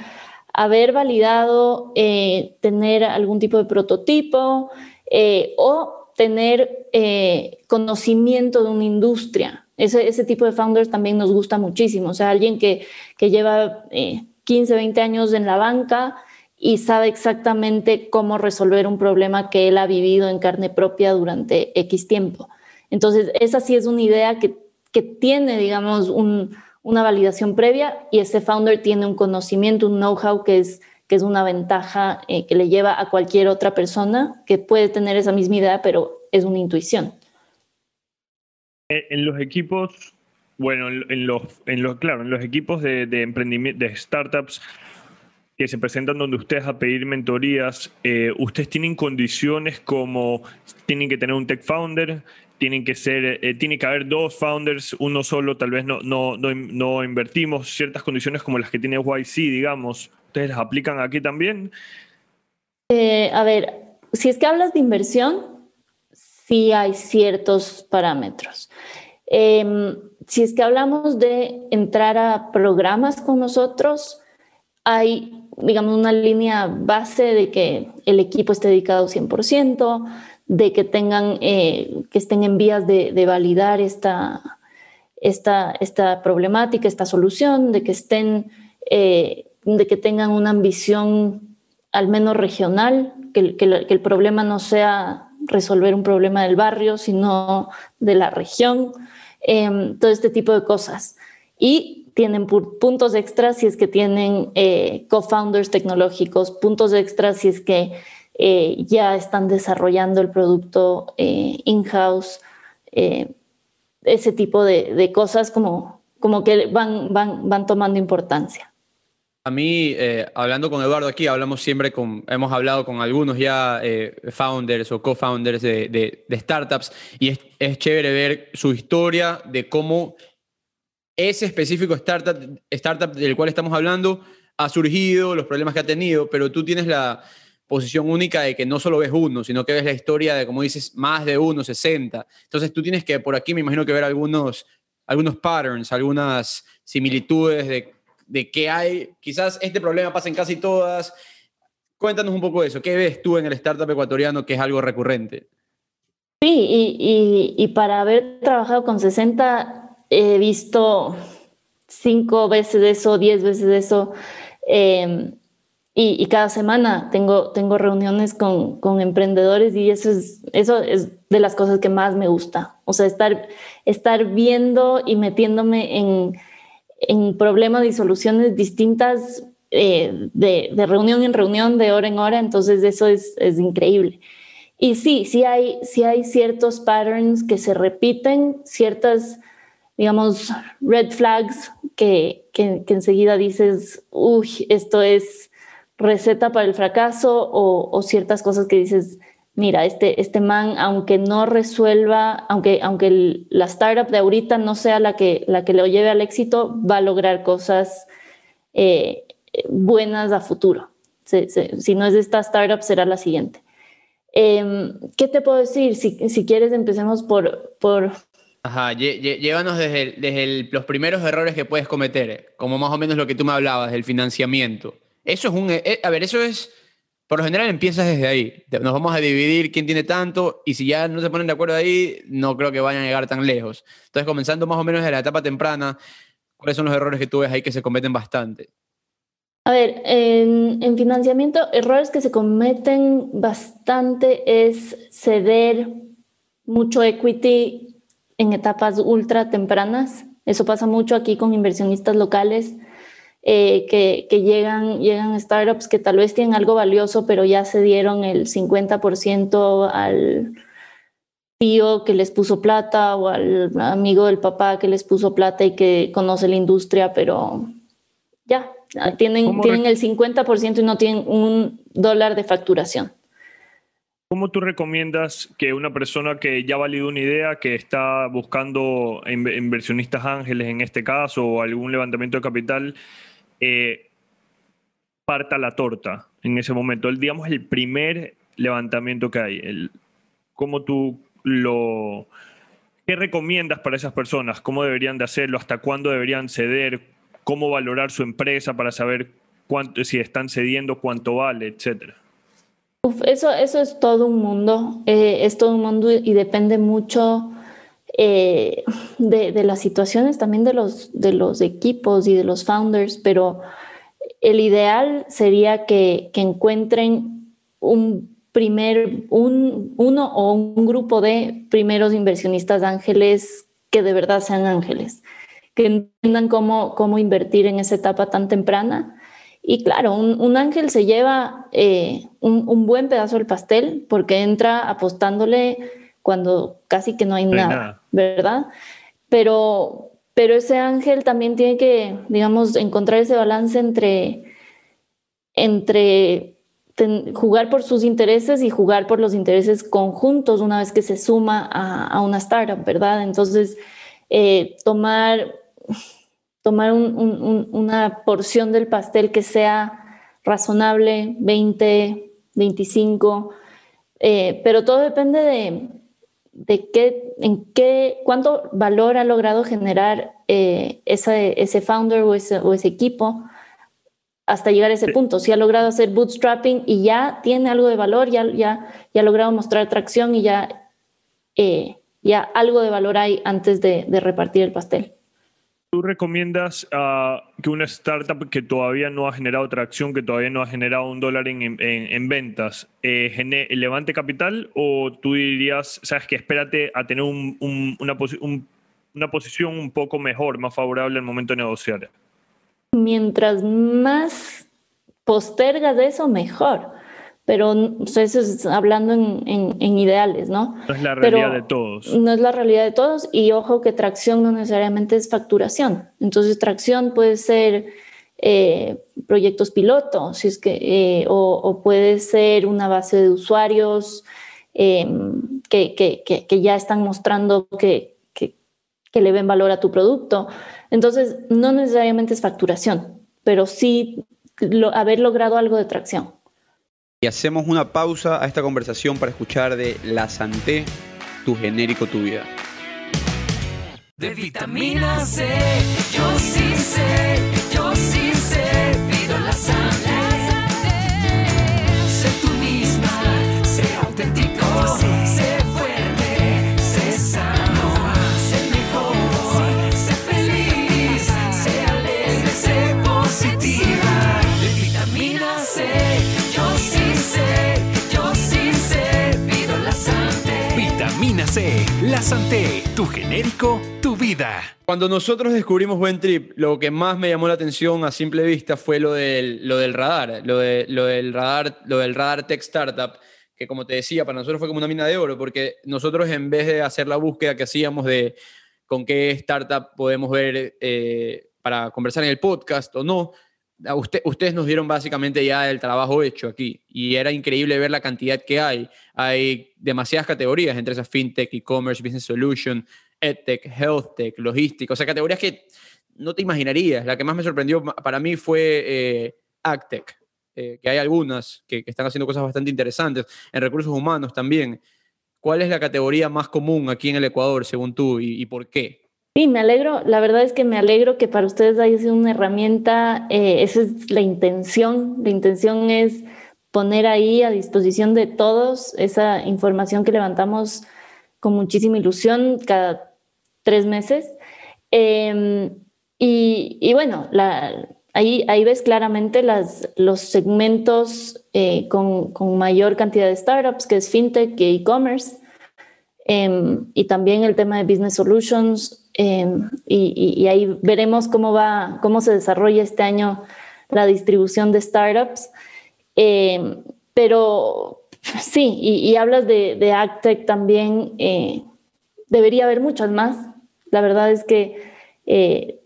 haber validado, eh, tener algún tipo de prototipo eh, o tener eh, conocimiento de una industria. Ese, ese, tipo de founders también nos gusta muchísimo. O sea, alguien que, que lleva 15, eh, 20 años en la banca y sabe exactamente cómo resolver un problema que él ha vivido en carne propia durante X tiempo. Entonces, esa sí es una idea que, que tiene, digamos, un, una validación previa y ese founder tiene un conocimiento, un know-how que es, que es una ventaja eh, que le lleva a cualquier otra persona que puede tener esa misma idea, pero es una intuición.
Eh, en los equipos, bueno, en los, en los claro, en los equipos de, de emprendimiento, de startups que se presentan donde ustedes a pedir mentorías, eh, ustedes tienen condiciones como tienen que tener un tech founder, tienen que ser, eh, tiene que haber dos founders, uno solo, tal vez no, no, no, invertimos ciertas condiciones como las que tiene YC, digamos. ¿Ustedes las aplican aquí también?
Eh, a ver, si es que hablas de inversión, sí hay ciertos parámetros. Em, si es que hablamos de entrar a programas con nosotros, hay, digamos, una línea base de que el equipo esté dedicado 100%, de que tengan, eh, que estén en vías de, validar esta, esta, esta, problemática, esta solución, de que estén, eh, de que tengan una ambición al menos regional, que, el problema no sea resolver un problema del barrio, sino de la región, em, todo este tipo de cosas. Y tienen puntos extras si es que tienen eh, co-founders tecnológicos, puntos extras si es que eh, ya están desarrollando el producto eh, in-house, eh, ese tipo de, cosas como, como que van, van, van tomando importancia.
A mí, hablando con Eduardo aquí, hablamos siempre con, hemos hablado con algunos ya founders o co-founders de, de, startups y es, es, chévere ver su historia de cómo ese específico startup, startup del cual estamos hablando ha surgido, los problemas que ha tenido, pero tú tienes la, posición única de que no solo ves uno, sino que ves la historia de, como dices, más de uno, 60. Entonces tú tienes que, por aquí me imagino que ver algunos, algunos patterns, algunas similitudes de, de qué hay. Quizás este problema pasa en casi todas. Cuéntanos un poco de eso. ¿Qué ves tú en el startup ecuatoriano que es algo recurrente?
Sí, y, y, para haber trabajado con 60, he visto cinco veces eso, diez veces eso. Eh, y, cada semana tengo, tengo reuniones con, con, emprendedores y eso es, eso es de las cosas que más me gusta. O sea, estar, estar viendo y metiéndome en, en problemas y soluciones distintas eh, de, de, reunión en reunión, de hora en hora. Entonces eso es, es increíble. Y sí, sí hay, sí hay ciertos patterns que se repiten, ciertas, digamos, red flags que, que, enseguida dices, uy, esto es receta para el fracaso o, ciertas cosas que dices, mira, este, este man, aunque no resuelva, aunque, aunque la startup de ahorita no sea la que, la que lo lleve al éxito, va a lograr cosas eh, buenas a futuro. Si, no es esta startup, será la siguiente. Em, ¿Qué te puedo decir? Si, si quieres, empecemos por... por...
Ajá, llévanos desde, los primeros errores que puedes cometer, como más o menos lo que tú me hablabas, del financiamiento. Eso es un... Eh, a ver, eso es... Por lo general empiezas desde ahí. Nos vamos a dividir quién tiene tanto y si ya no se ponen de acuerdo ahí, no creo que vayan a llegar tan lejos. Entonces, comenzando más o menos desde la etapa temprana, ¿cuáles son los errores que tú ves ahí que se cometen bastante?
A ver, en, en financiamiento, errores que se cometen bastante es ceder mucho equity en etapas ultra tempranas. Eso pasa mucho aquí con inversionistas locales eh, que, llegan, llegan startups que tal vez tienen algo valioso, pero ya se dieron el 50% al tío que les puso plata o al amigo del papá que les puso plata y que conoce la industria, pero ya, tienen, tienen el 50% y no tienen un dólar de facturación.
¿Cómo tú recomiendas que una persona que ya ha valido una idea, que está buscando inversionistas ángeles en este caso o algún levantamiento de capital, eh, parta la torta en ese momento. Digamos, el primer levantamiento que hay. ¿Cómo tú lo... ¿Qué recomiendas para esas personas? ¿Cómo deberían de hacerlo? ¿Hasta cuándo deberían ceder? ¿Cómo valorar su empresa para saber cuánto, si están cediendo, cuánto vale, etcétera?
Eso, eso es todo un mundo, eh, es todo un mundo y depende mucho eh, de, las situaciones también de los, de los equipos y de los founders, pero el ideal sería que, que encuentren un primer, un, uno o un grupo de primeros inversionistas ángeles que de verdad sean ángeles, que entiendan cómo, cómo invertir en esa etapa tan temprana. Y claro, un, ángel se lleva eh, un, buen pedazo del pastel porque entra apostándole cuando casi que no hay, nada, ¿verdad? Pero, pero ese ángel también tiene que, digamos, encontrar ese balance entre, entre jugar por sus intereses y jugar por los intereses conjuntos una vez que se suma a, una startup, ¿verdad? Entonces, eh, tomar, tomar una porción del pastel que sea razonable, 20, 25, eh, pero todo depende de, de qué, en qué, cuánto valor ha logrado generar eh, ese, ese founder o ese, o ese equipo hasta llegar a ese punto. Si ha logrado hacer bootstrapping y ya tiene algo de valor, ya, ya, ya ha logrado mostrar tracción y ya, eh, ya algo de valor hay antes de, repartir el pastel.
¿Tú recomiendas uh, que una startup que todavía no ha generado tracción, que todavía no ha generado un dólar en, en, ventas, eh, levante capital o tú dirías, sabes que espérate a tener un, una, una posición un poco mejor, más favorable al momento de negociar?
mientras más postergas eso, mejor. Pero eso es hablando en, ideales, ¿no?
No es la realidad de todos.
No es la realidad de todos y ojo que tracción no necesariamente es facturación. Entonces tracción puede ser eh, proyectos piloto, si es que, eh, o, puede ser una base de usuarios em, que, que, ya están mostrando que, que le ven valor a tu producto. Entonces, no necesariamente es facturación, pero sí haber logrado algo de tracción.
Y hacemos una pausa a esta conversación para escuchar de La Santé, tu genérico, tu vida.
De vitamina C, yo sí sé, yo sí La Santé, tu genérico, tu vida.
Cuando nosotros descubrimos Buen Trip, lo que más me llamó la atención a simple vista fue lo del, radar, lo, del radar, lo del radar Tech Startup, que como te decía, para nosotros fue como una mina de oro, porque nosotros en vez de hacer la búsqueda que hacíamos de con qué startup podemos ver eh, para conversar en el podcast o no, ustedes nos dieron básicamente ya el trabajo hecho aquí y era increíble ver la cantidad que hay. Hay demasiadas categorías entre esas fintech, e-commerce, business solution, edtech, healthtech, logística, o sea, categorías que no te imaginarías. La que más me sorprendió para mí fue eh, AgTech, eh, que hay algunas que, están haciendo cosas bastante interesantes, en recursos humanos también. ¿Cuál es la categoría más común aquí en el Ecuador, según tú, y por qué?
Sí, me alegro. La verdad es que me alegro que para ustedes haya sido una herramienta. Eh, esa es la intención. La intención es poner ahí a disposición de todos esa información que levantamos con muchísima ilusión cada tres meses. Em, y, bueno, ahí, ves claramente los segmentos eh, con, con, mayor cantidad de startups, que es fintech y e-commerce. Em, y también el tema de business solutions, Em, y, ahí veremos cómo va, cómo se desarrolla este año la distribución de startups. Em, pero sí, y, hablas de, de AgTech también, eh, debería haber muchas más. La verdad es que eh,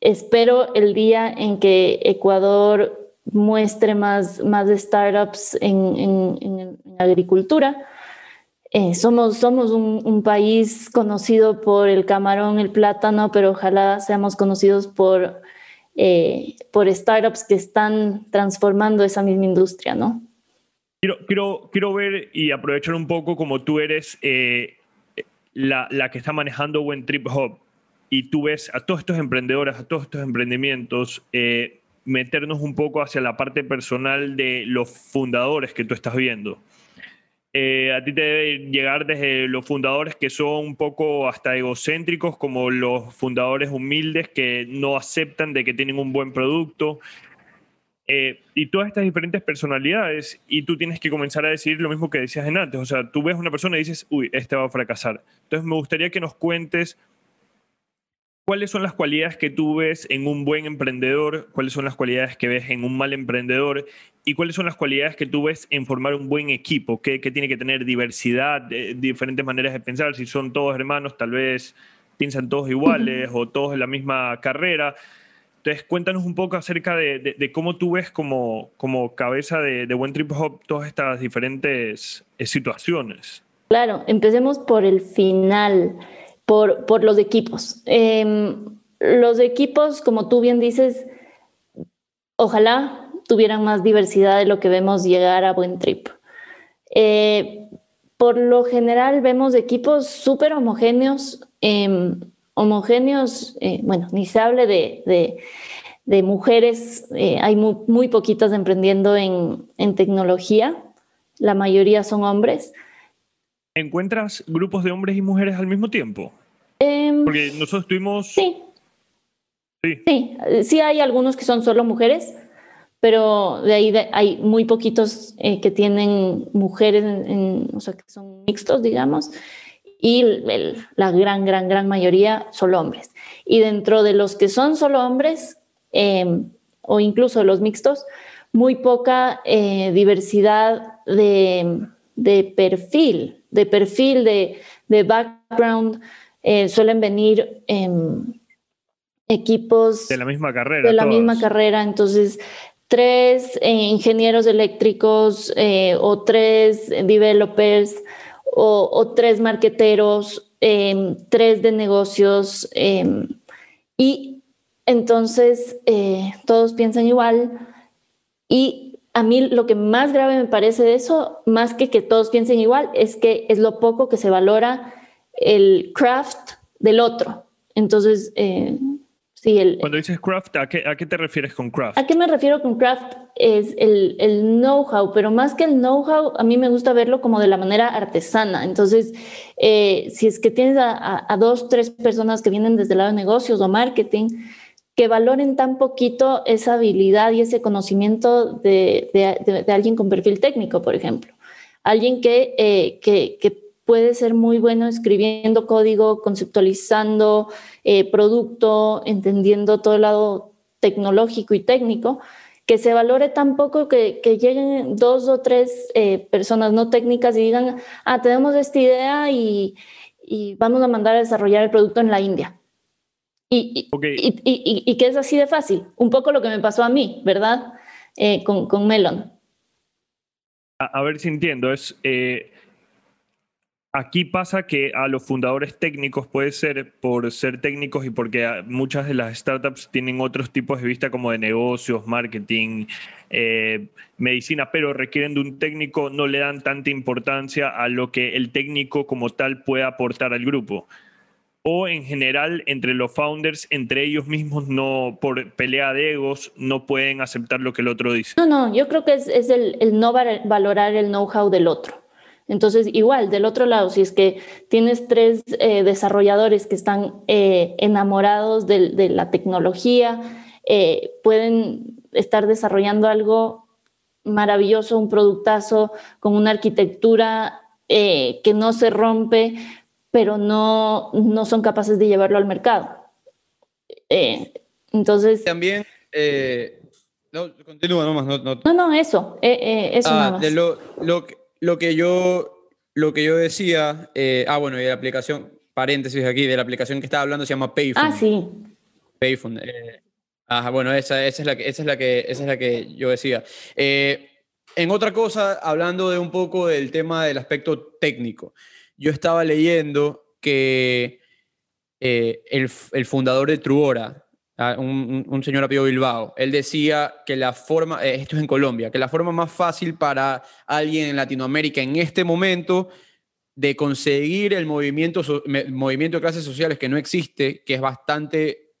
espero el día en que Ecuador muestre más, más startups en, en agricultura eh, somos, somos un, país conocido por el camarón, el plátano, pero ojalá seamos conocidos por, eh, por startups que están transformando esa misma industria, ¿no?
Quiero, quiero, quiero ver y aprovechar un poco como tú eres eh, la, la, que está manejando Buen Trip Hub y tú ves a todos estos emprendedores, a todos estos emprendimientos, meternos un poco hacia la parte personal de los fundadores que tú estás viendo. Eh, a ti te debe llegar desde los fundadores que son un poco hasta egocéntricos, como los fundadores humildes que no aceptan de que tienen un buen producto. Eh, y todas estas diferentes personalidades, y tú tienes que comenzar a decir lo mismo que decías en antes. O sea, tú ves una persona y dices, uy, este va a fracasar. Entonces, me gustaría que nos cuentes ¿Cuáles son las cualidades que tú ves en un buen emprendedor? ¿Cuáles son las cualidades que ves en un mal emprendedor? ¿Y cuáles son las cualidades que tú ves en formar un buen equipo? ¿Qué, tiene que tener diversidad, diferentes maneras de pensar? Si son todos hermanos, tal vez piensan todos iguales o todos en la misma carrera. Entonces, cuéntanos un poco acerca de, cómo tú ves como, como cabeza de, de Buen Trip Hop todas estas diferentes eh, situaciones.
Claro, empecemos por el final por, los equipos. Em, los equipos, como tú bien dices, ojalá tuvieran más diversidad de lo que vemos llegar a Buen Trip. Eh, por lo general vemos equipos súper homogéneos, em, homogéneos, eh, bueno, ni se hable de, mujeres, eh, hay muy, poquitas emprendiendo en, en tecnología, la mayoría son hombres.
¿Encuentras grupos de hombres y mujeres al mismo tiempo?
Em,
Porque nosotros tuvimos...
Sí. sí. Sí, hay algunos que son solo mujeres, pero de ahí hay muy poquitos eh, que tienen mujeres, en, o sea, que son mixtos, digamos, y la gran, gran, gran mayoría son hombres. Y dentro de los que son solo hombres, em, o incluso los mixtos, muy poca eh, diversidad de, de, perfil, de perfil, de, de background, eh, suelen venir equipos
de la misma carrera.
De la misma carrera, entonces tres eh, ingenieros eléctricos eh, o tres developers o, tres marqueteros, em, tres de negocios em, y entonces todos piensan igual y a mí lo que más grave me parece de eso, más que que todos piensen igual, es que es lo poco que se valora el craft del otro. Entonces, eh, sí, el...
Cuando dices craft, ¿a qué, ¿a qué, te refieres con craft?
¿A qué me refiero con craft? Es el, el know-how, pero más que el know-how, a mí me gusta verlo como de la manera artesana. Entonces, eh, si es que tienes a, a, dos, tres personas que vienen desde el lado de negocios o marketing, que valoren tan poquito esa habilidad y ese conocimiento de, de, de, alguien con perfil técnico, por ejemplo. Alguien que, eh, que, que puede ser muy bueno escribiendo código, conceptualizando eh, producto, entendiendo todo el lado tecnológico y técnico, que se valore tan poco que, lleguen dos o tres eh, personas no técnicas y digan, ah, tenemos esta idea y, vamos a mandar a desarrollar el producto en la India. Y, y, que es así de fácil, un poco lo que me pasó a mí, ¿verdad? Eh, con, con, Melon.
A, ver si entiendo, es Aquí pasa que a los fundadores técnicos puede ser por ser técnicos y porque muchas de las startups tienen otros tipos de vista como de negocios, marketing, eh, medicina, pero requieren de un técnico, no le dan tanta importancia a lo que el técnico como tal puede aportar al grupo. O en general, entre los founders, entre ellos mismos, no por pelea de egos, no pueden aceptar lo que el otro dice.
No, no, yo creo que es, el no valorar el know-how del otro. Entonces, igual, del otro lado, si es que tienes tres eh, desarrolladores que están eh, enamorados de, la tecnología, eh, pueden estar desarrollando algo maravilloso, un productazo con una arquitectura que no se rompe, pero no, no son capaces de llevarlo al mercado. entonces...
También... no, continúa nomás. No, no.
no, no eso. eso ah,
De lo, lo que lo que yo, lo que yo decía, eh, ah, bueno, y la aplicación, paréntesis aquí, de la aplicación que estaba hablando se llama Payphone.
Ah, sí.
Payphone. Eh, bueno, esa, esa, es la que, esa, es la que, esa es la que yo decía. Eh, en otra cosa, hablando de un poco del tema del aspecto técnico, yo estaba leyendo que el, el, fundador de Truora, un, señor apellido Bilbao, él decía que la forma, eh, esto es en Colombia, que la forma más fácil para alguien en Latinoamérica en este momento de conseguir el movimiento, movimiento de clases sociales que no existe, que es bastante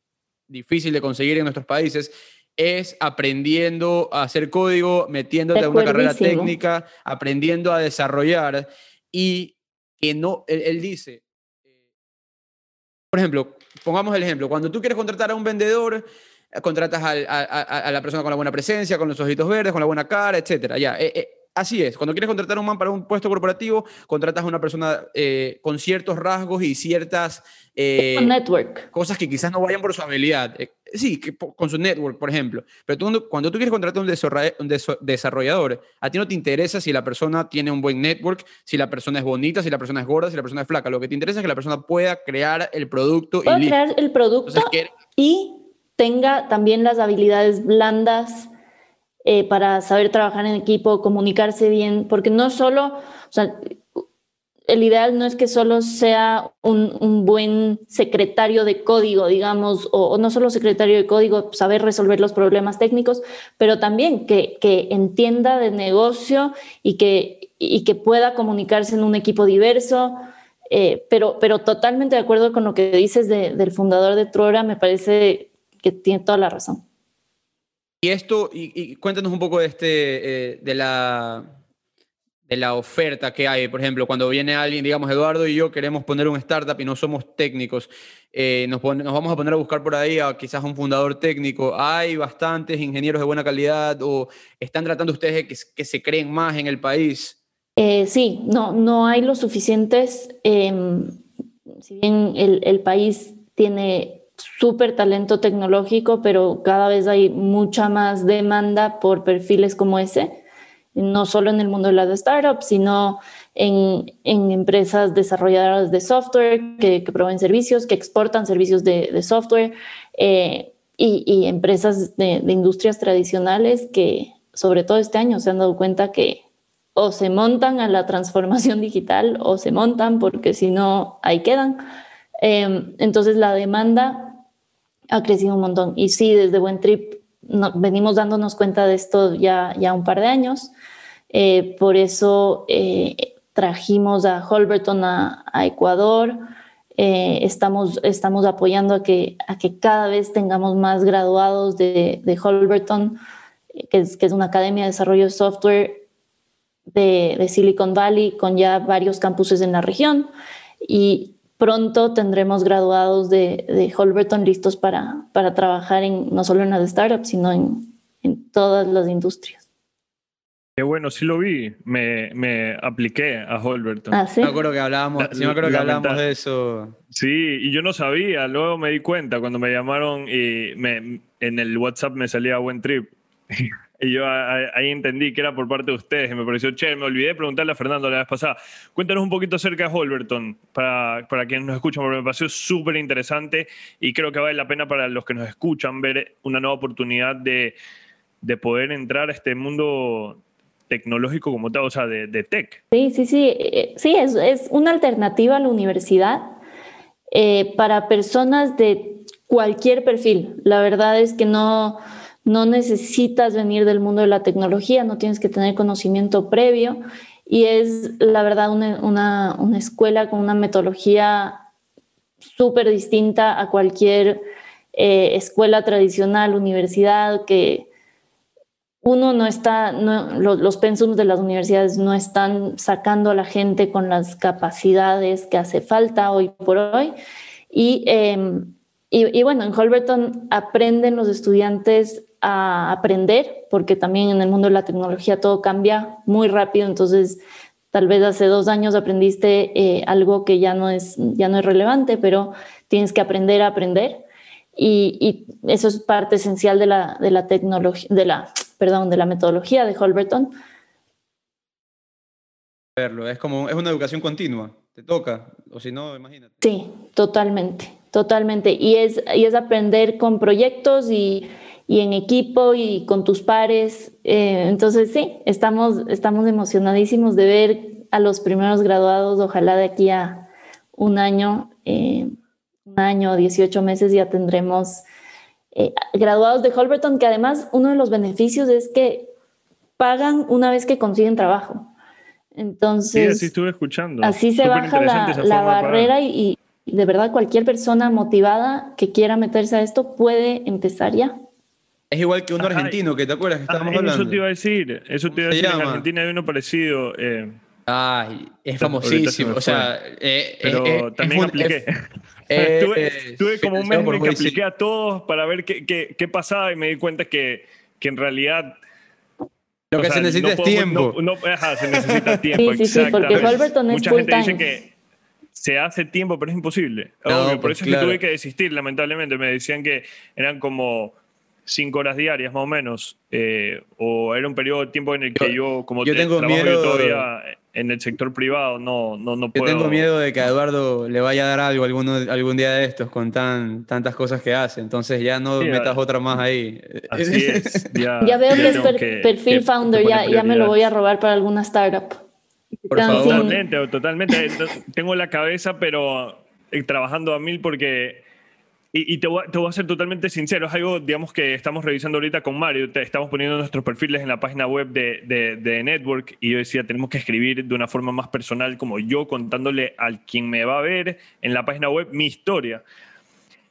difícil de conseguir en nuestros países, es aprendiendo a hacer código, metiéndote a una carrera técnica, aprendiendo a desarrollar. Y que no, él, dice, por ejemplo, pongamos el ejemplo, cuando tú quieres contratar a un vendedor, eh, contratas a, la persona con la buena presencia, con los ojitos verdes, con la buena cara, etcétera. Ya, eh, eh, Así es, cuando quieres contratar a un man para un puesto corporativo, contratas a una persona eh, con ciertos rasgos y ciertas
network.
cosas que quizás no vayan por su habilidad. Sí, con su network, por ejemplo. Pero tú, cuando tú quieres contratar a un desarrollador, a ti no te interesa si la persona tiene un buen network, si la persona es bonita, si la persona es gorda, si la persona es flaca. Lo que te interesa es que la persona pueda crear el producto.
Pueda crear el producto y tenga también las habilidades blandas eh, para saber trabajar en equipo, comunicarse bien, porque no solo, o sea, el ideal no es que solo sea un, buen secretario de código, digamos, o, no solo secretario de código, saber resolver los problemas técnicos, pero también que, entienda de negocio y que, y que pueda comunicarse en un equipo diverso. Eh, pero, pero totalmente de acuerdo con lo que dices del fundador de Trora, me parece que tiene toda la razón.
Y esto, y, cuéntanos un poco de, este, eh, de, la, de la oferta que hay. Por ejemplo, cuando viene alguien, digamos, Eduardo y yo queremos poner un startup y no somos técnicos, eh, nos, vamos a poner a buscar por ahí a quizás un fundador técnico. ¿Hay bastantes ingenieros de buena calidad o están tratando ustedes de que, se creen más en el país?
Eh, sí, no, no hay lo suficientes. Em, si bien el, el país tiene súper talento tecnológico, pero cada vez hay mucha más demanda por perfiles como ese, no solo en el mundo de las startups, sino en, empresas desarrolladoras de software que, proveen servicios, que exportan servicios de, software eh, y, empresas de, industrias tradicionales que, sobre todo este año, se han dado cuenta que o se montan a la transformación digital o se montan porque si no, ahí quedan. Eh, entonces la demanda ha crecido un montón. Y sí, desde Buen Trip venimos dándonos cuenta de esto ya, ya un par de años. Eh, por eso eh, trajimos a Holberton a, Ecuador. Eh, estamos, estamos apoyando a que, a que cada vez tengamos más graduados de, de Holberton, que es, que es una academia de desarrollo de software de, de Silicon Valley con ya varios campuses en la región. Y pronto tendremos graduados de, de Holberton listos para, para trabajar en, no solo en las startups, sino en, en todas las industrias.
Qué bueno, sí lo vi. Me, me apliqué a Holberton.
¿Ah, sí?
Me acuerdo que hablábamos, sí me acuerdo que hablábamos de eso.
Sí, y yo no sabía. Luego me di cuenta cuando me llamaron y me, en el WhatsApp me salía buen trip. Y yo ahí entendí que era por parte de ustedes y me pareció chévere. Me olvidé de preguntarle a Fernando la vez pasada. Cuéntanos un poquito acerca de Holberton, para, para quienes nos escuchan, porque me pareció súper interesante y creo que vale la pena para los que nos escuchan ver una nueva oportunidad de, de poder entrar a este mundo tecnológico como tal, o sea, de, de tech.
Sí, sí, sí. Eh, sí, es, es una alternativa a la universidad eh, para personas de cualquier perfil. La verdad es que no no necesitas venir del mundo de la tecnología, no tienes que tener conocimiento previo y es la verdad una, escuela con una metodología súper distinta a cualquier eh, escuela tradicional, universidad, que uno no está, los, pensums de las universidades no están sacando a la gente con las capacidades que hace falta hoy por hoy. Y, em, y, y bueno, en Holberton aprenden los estudiantes a aprender, porque también en el mundo de la tecnología todo cambia muy rápido, entonces tal vez hace dos años aprendiste eh, algo que ya no, es, ya no es relevante, pero tienes que aprender a aprender. Y, eso es parte esencial de la, de la tecnología, de la, perdón, de la metodología de Holberton.
Verlo, es como, es una educación continua, te toca, o si no, imagínate.
Sí, totalmente, totalmente. Y es, y es aprender con proyectos y, y en equipo y con tus pares. Eh, entonces sí, estamos, estamos emocionadísimos de ver a los primeros graduados, ojalá de aquí a un año, eh, un año, 18 meses ya tendremos eh, graduados de Holberton, que además uno de los beneficios es que pagan una vez que consiguen trabajo. Entonces,
sí, así estuve escuchando.
Así se baja la, barrera y, de verdad cualquier persona motivada que quiera meterse a esto puede empezar ya.
Es igual que un argentino, que te acuerdas que estábamos
ah,
hablando.
Eso te iba a decir, eso te iba a decir. En Argentina hay uno parecido. Eh,
Ay, es famosísimo. O sea, eh,
pero
eh,
también apliqué. tuve, como un mes en que apliqué a todos para ver qué, qué, qué, pasaba y me di cuenta que, que en realidad.
Lo que se necesita es tiempo.
No, ajá, se necesita tiempo.
Sí, sí, sí, porque es
Mucha
full
gente
time.
dice que se hace tiempo, pero es imposible.
No,
Obvio, por
pues
eso
claro.
es que tuve que desistir, lamentablemente. Me decían que eran como cinco horas diarias más o menos, eh, o era un periodo de tiempo en el que yo, como
yo
te-
tengo
trabajo yo
miedo-
todavía en el sector privado, no, no, no
Yo
puedo.
tengo miedo de que a Eduardo le vaya a dar algo alguno, algún día de estos con tan, tantas cosas que hace. Entonces ya no
Sí,
metas otra más ahí.
Así es. Ya,
Ya veo que es per-
que-
perfil
que
founder, ya, ya me lo voy a robar para alguna startup.
Por favor.
Totalmente, totalmente. Tengo la cabeza, pero eh, trabajando a mil porque... Y, y te, voy a, te voy a ser totalmente sincero, es algo, digamos, que estamos revisando ahorita con Mario. Te- estamos poniendo nuestros perfiles en la página web de, de, de Network y yo decía, tenemos que escribir de una forma más personal, como yo contándole al quien me va a ver en la página web mi historia.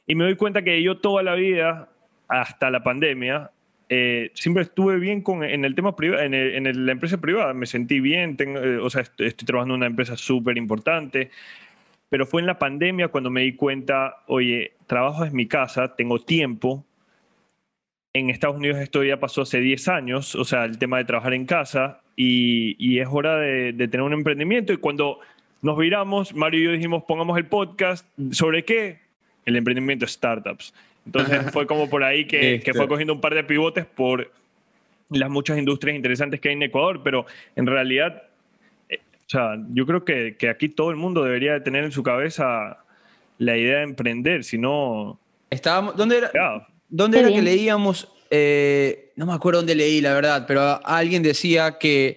Y me doy cuenta que yo toda la vida, hasta la pandemia, eh, siempre estuve bien con, en el tema privado, en, en la empresa privada, me sentí bien, tengo, eh, o sea, estoy, estoy trabajando en una empresa súper importante, pero fue en la pandemia cuando me di cuenta, oye, trabajo es mi casa, tengo tiempo, en Estados Unidos esto ya pasó hace 10 años, o sea, el tema de trabajar en casa, y, y es hora de, de tener un emprendimiento, y cuando nos viramos, Mario y yo dijimos, pongamos el podcast, ¿sobre qué? El emprendimiento startups. Entonces fue como por ahí que, fue cogiendo un par de pivotes por las muchas industrias interesantes que hay en Ecuador, pero en realidad, sea, yo creo que, que aquí todo el mundo debería de tener en su cabeza la idea de emprender, si no,
Estábamos, ¿Dónde era, dónde era que leíamos? Eh, no me acuerdo dónde leí, la verdad, pero alguien decía que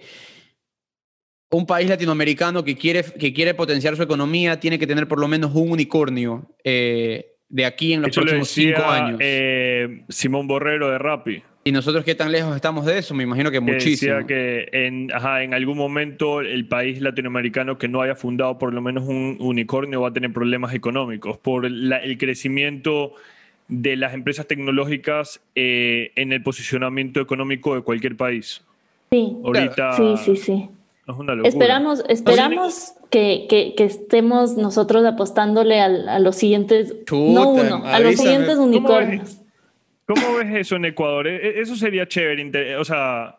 un país latinoamericano que quiere, que quiere potenciar su economía tiene que tener por lo menos un unicornio eh, de aquí en los
eso lo
próximos
decía
cinco años.
eh, Simón Borrero de Rappi.
¿Y nosotros qué tan lejos estamos de eso? Me imagino que
que
muchísimo.
decía que en, ajá, en algún momento el país latinoamericano que no haya fundado por lo menos un unicornio va a tener problemas económicos por la- el crecimiento de las empresas tecnológicas eh, en el posicionamiento económico de cualquier país.
Sí,
Ahorita
sí, sí, sí.
es una locura.
Esperamos, esperamos que, que- que estemos nosotros apostándole al- a, los siguientes,
Chuta,
no uno, a los
avísame.
siguientes
¿Cómo
unicornios.
¿Cómo ves eso en Ecuador? E- e- Eso sería chévere. O sea,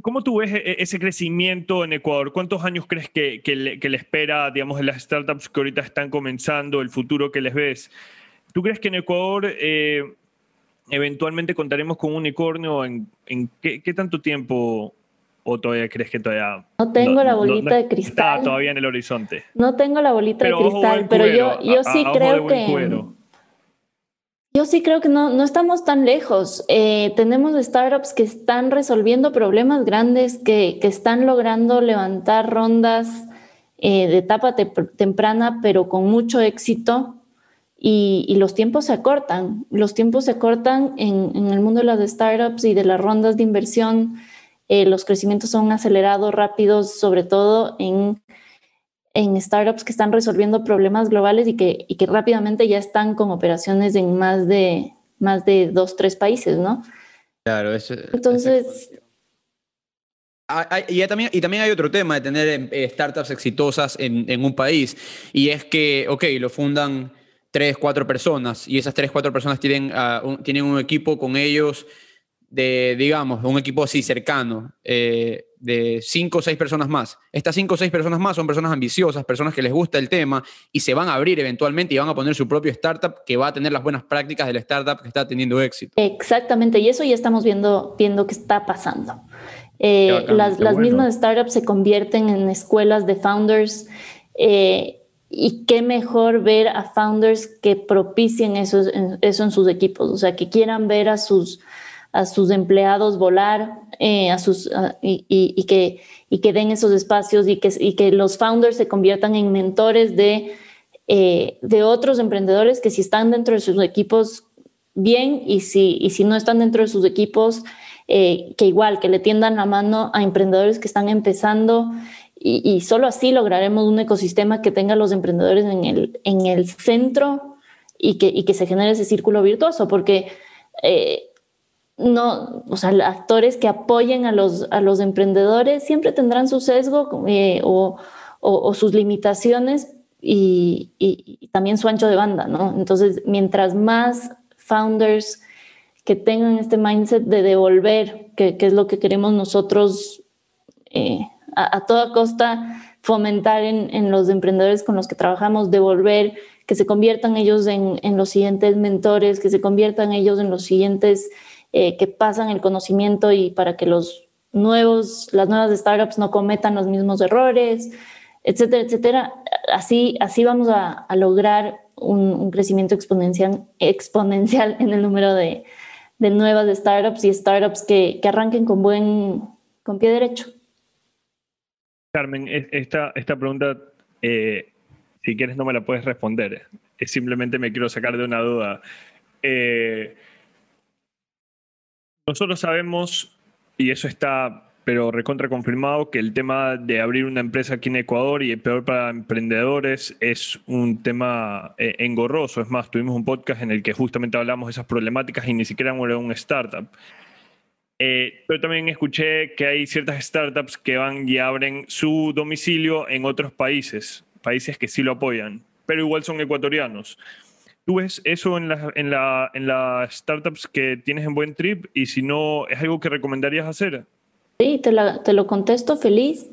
¿cómo tú ves e- ese crecimiento en Ecuador? ¿Cuántos años crees que, que le, que le espera, digamos, en las startups que ahorita están comenzando, el futuro que les ves? ¿Tú crees que en Ecuador eh, eventualmente contaremos con un unicornio? ¿En, en qué, qué tanto tiempo? ¿O todavía crees que todavía...
No tengo la bolita de cristal.
Está todavía en el horizonte.
No tengo la bolita
Pero
de cristal, pero yo, yo
a-
sí
a- de
creo que... Yo sí creo que no, no estamos tan lejos. Eh, tenemos startups que están resolviendo problemas grandes, que, que están logrando levantar rondas eh, de etapa te- temprana, pero con mucho éxito. Y, y los tiempos se acortan. Los tiempos se acortan en, en el mundo de las startups y de las rondas de inversión. Eh, los crecimientos son acelerados, rápidos, sobre todo en en startups que están resolviendo problemas globales y que, y que rápidamente ya están con operaciones en más de, más de dos, tres países, ¿no?
Claro, eso,
Entonces,
Ah, ah, y, también, y también hay otro tema de tener em, eh, startups exitosas en, en un país, y es que, ok, lo fundan tres, cuatro personas, y esas tres, cuatro personas tienen, ah, un, tienen un equipo con ellos de, digamos, un equipo así cercano, eh, de cinco o seis personas más. Estas cinco o seis personas más son personas ambiciosas, personas que les gusta el tema y se van a abrir eventualmente y van a poner su propio startup que va a tener las buenas prácticas del startup que está teniendo éxito.
exactamente, y eso ya estamos viendo, viendo que está pasando. Eh,
bacán,
las las
bueno.
mismas startups se convierten en escuelas de founders eh, y qué mejor ver a founders que propicien eso, eso en sus equipos, o sea, que quieran ver a sus, a sus empleados volar eh, a sus, y, y- que, y que den esos espacios y que, y que los founders se conviertan en mentores de, eh, de otros emprendedores que si están dentro de sus equipos, bien, y si, y si no están dentro de sus equipos, eh, que igual, que le tiendan la mano a emprendedores que están empezando y, y solo así lograremos un ecosistema que tenga a los emprendedores en el, en el centro y que, y que se genere ese círculo virtuoso, porque no, o sea, actores que apoyen a los, a los emprendedores siempre tendrán su sesgo eh, o, o, sus limitaciones y, y, también su ancho de banda, ¿no? Entonces, mientras más founders que tengan este mindset de devolver, que, que es lo que queremos nosotros eh, a, a, toda costa fomentar en, en, los emprendedores con los que trabajamos, devolver, que se conviertan ellos en, en los siguientes mentores, que se conviertan ellos en los siguientes eh, que pasan el conocimiento y para que los nuevos, las nuevas startups no cometan los mismos errores, etcétera, etcétera. Así, así vamos a, lograr un, crecimiento exponencial, exponencial en el número de, de nuevas startups y startups que, que, arranquen con buen, con pie derecho.
Carmen, esta, esta pregunta, eh, si quieres no me la puedes responder. Es simplemente me quiero sacar de una duda. Eh, nosotros sabemos, y eso está pero recontra confirmado, que el tema de abrir una empresa aquí en Ecuador y peor para emprendedores es un tema eh, engorroso. Es más, tuvimos un podcast en el que justamente hablamos de esas problemáticas y ni siquiera era un startup. Eh, pero también escuché que hay ciertas startups que van y abren su domicilio en otros países, países que sí lo apoyan, pero igual son ecuatorianos. ¿Tú ves eso en las en la, en startups que tienes en Buen Trip? Y si no, ¿es algo que recomendarías hacer?
Sí, te, la, te lo contesto feliz.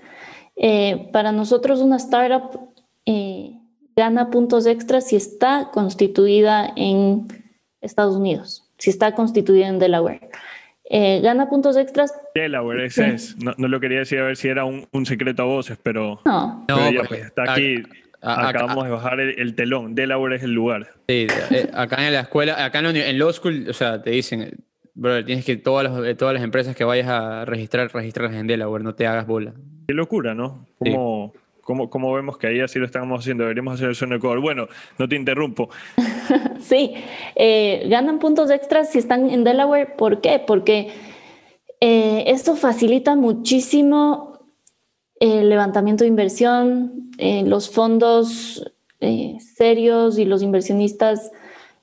Eh, para nosotros una startup eh, gana puntos extras si está constituida en Estados Unidos, si está constituida en Delaware. Eh, gana puntos extras.
Delaware, ese es. No, no, lo quería decir a ver si era un, un secreto a voces, pero,
no.
pero
no,
ya,
pues,
pues, está aquí. Acabamos de bajar el, el, telón. Delaware es el lugar.
Sí, eh, acá en la escuela, acá en, en Law School, o sea, te dicen, brother, tienes que todas las, todas las empresas que vayas a registrar, registrarlas en Delaware, no te hagas bola.
Qué locura, ¿no? Como, sí. como, como vemos que ahí así lo estamos haciendo, deberíamos hacer eso en Ecuador. Bueno, no te interrumpo.
sí, eh, ganan puntos extras si están en Delaware. ¿Por qué? Porque eh, esto facilita muchísimo el levantamiento de inversión, eh, los fondos eh, serios y los inversionistas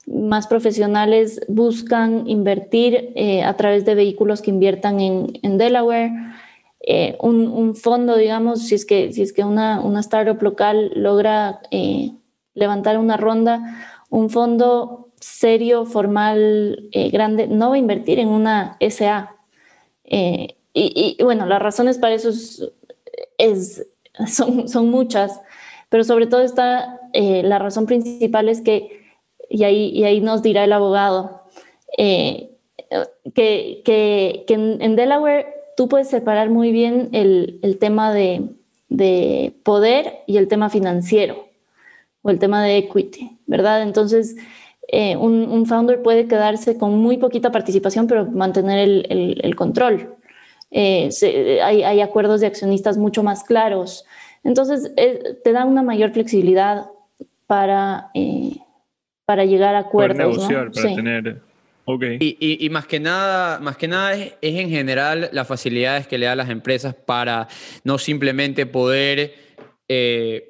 más profesionales buscan invertir eh, a través de vehículos que inviertan en, Delaware. Un, fondo, digamos, si es que, si es que una, startup local logra levantar una ronda, un fondo serio, formal, grande, no va a invertir en una SA. Y, y, bueno, las razones para eso es, es, son, son muchas, pero sobre todo está eh, la razón principal es que, y ahí, y ahí nos dirá el abogado, eh, que, que, que en, Delaware tú puedes separar muy bien el, el tema de, de, poder y el tema financiero o el tema de equity, ¿verdad? Entonces, eh, un, un, founder puede quedarse con muy poquita participación, pero mantener el, el, el control. Eh, se, hay, hay, acuerdos de accionistas mucho más claros. Entonces, eh, te da una mayor flexibilidad para, eh, para llegar a acuerdos.
Para negociar,
¿no?
para sí. tener... Okay.
Y, y, y, más que nada, más que nada es, es, en general las facilidades que le da a las empresas para no simplemente poder eh,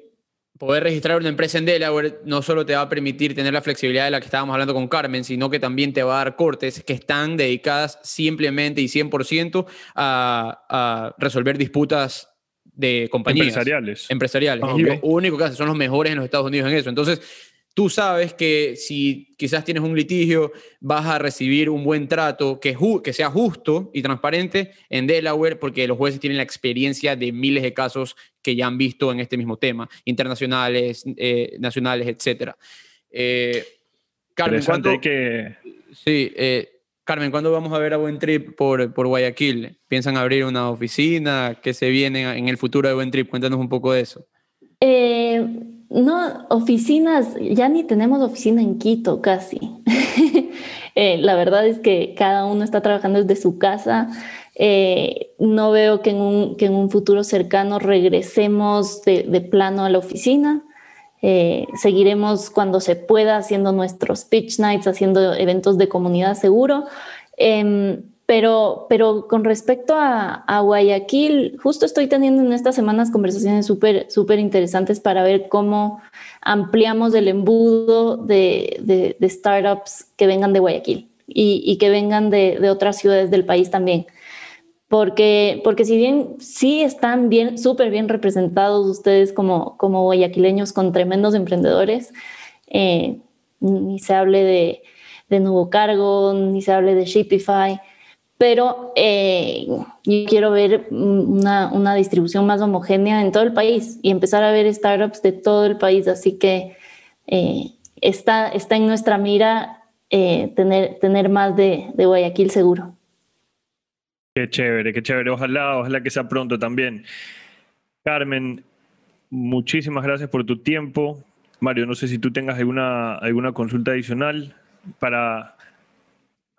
poder registrar una empresa en Delaware no solo te va a permitir tener la flexibilidad de la que estábamos hablando con Carmen, sino que también te va a dar cortes que están dedicadas simplemente y 100% a, a resolver disputas de compañías.
Empresariales.
Empresariales. Okay. Es lo único que hacen, son los mejores en los Estados Unidos en eso. Entonces, tú sabes que si quizás tienes un litigio, vas a recibir un buen trato que, que, sea justo y transparente en Delaware, porque los jueces tienen la experiencia de miles de casos que ya han visto en este mismo tema, internacionales, eh, nacionales, etc. Eh, Carmen, ¿cuándo,
que...
sí, eh, Carmen, ¿cuándo vamos a ver a Buen Trip por, por Guayaquil? ¿Piensan abrir una oficina? ¿Qué se viene en el futuro de Buen Trip? Cuéntanos un poco de eso.
Eh, no, oficinas, ya ni tenemos oficina en Quito casi. eh, la verdad es que cada uno está trabajando desde su casa. Eh, no veo que en, un, que en, un, futuro cercano regresemos de, de plano a la oficina. Eh, seguiremos cuando se pueda haciendo nuestros pitch nights, haciendo eventos de comunidad seguro. Eh, pero, pero con respecto a, Guayaquil, justo estoy teniendo en estas semanas conversaciones súper súper interesantes para ver cómo ampliamos el embudo de, startups que vengan de Guayaquil. y, que vengan de, otras ciudades del país también. Porque, porque si bien sí están bien, súper bien representados ustedes como, como guayaquileños con tremendos emprendedores, eh, ni se hable de, de Nuevo Cargo, ni se hable de Shopify, pero eh, yo quiero ver una, una, distribución más homogénea en todo el país y empezar a ver startups de todo el país. Así que eh, está, está en nuestra mira eh, tener, tener más de, de, Guayaquil seguro.
Qué chévere, qué chévere. Ojalá, ojalá que sea pronto también. Carmen, muchísimas gracias por tu tiempo. Mario, no sé si tú tengas alguna, alguna consulta adicional para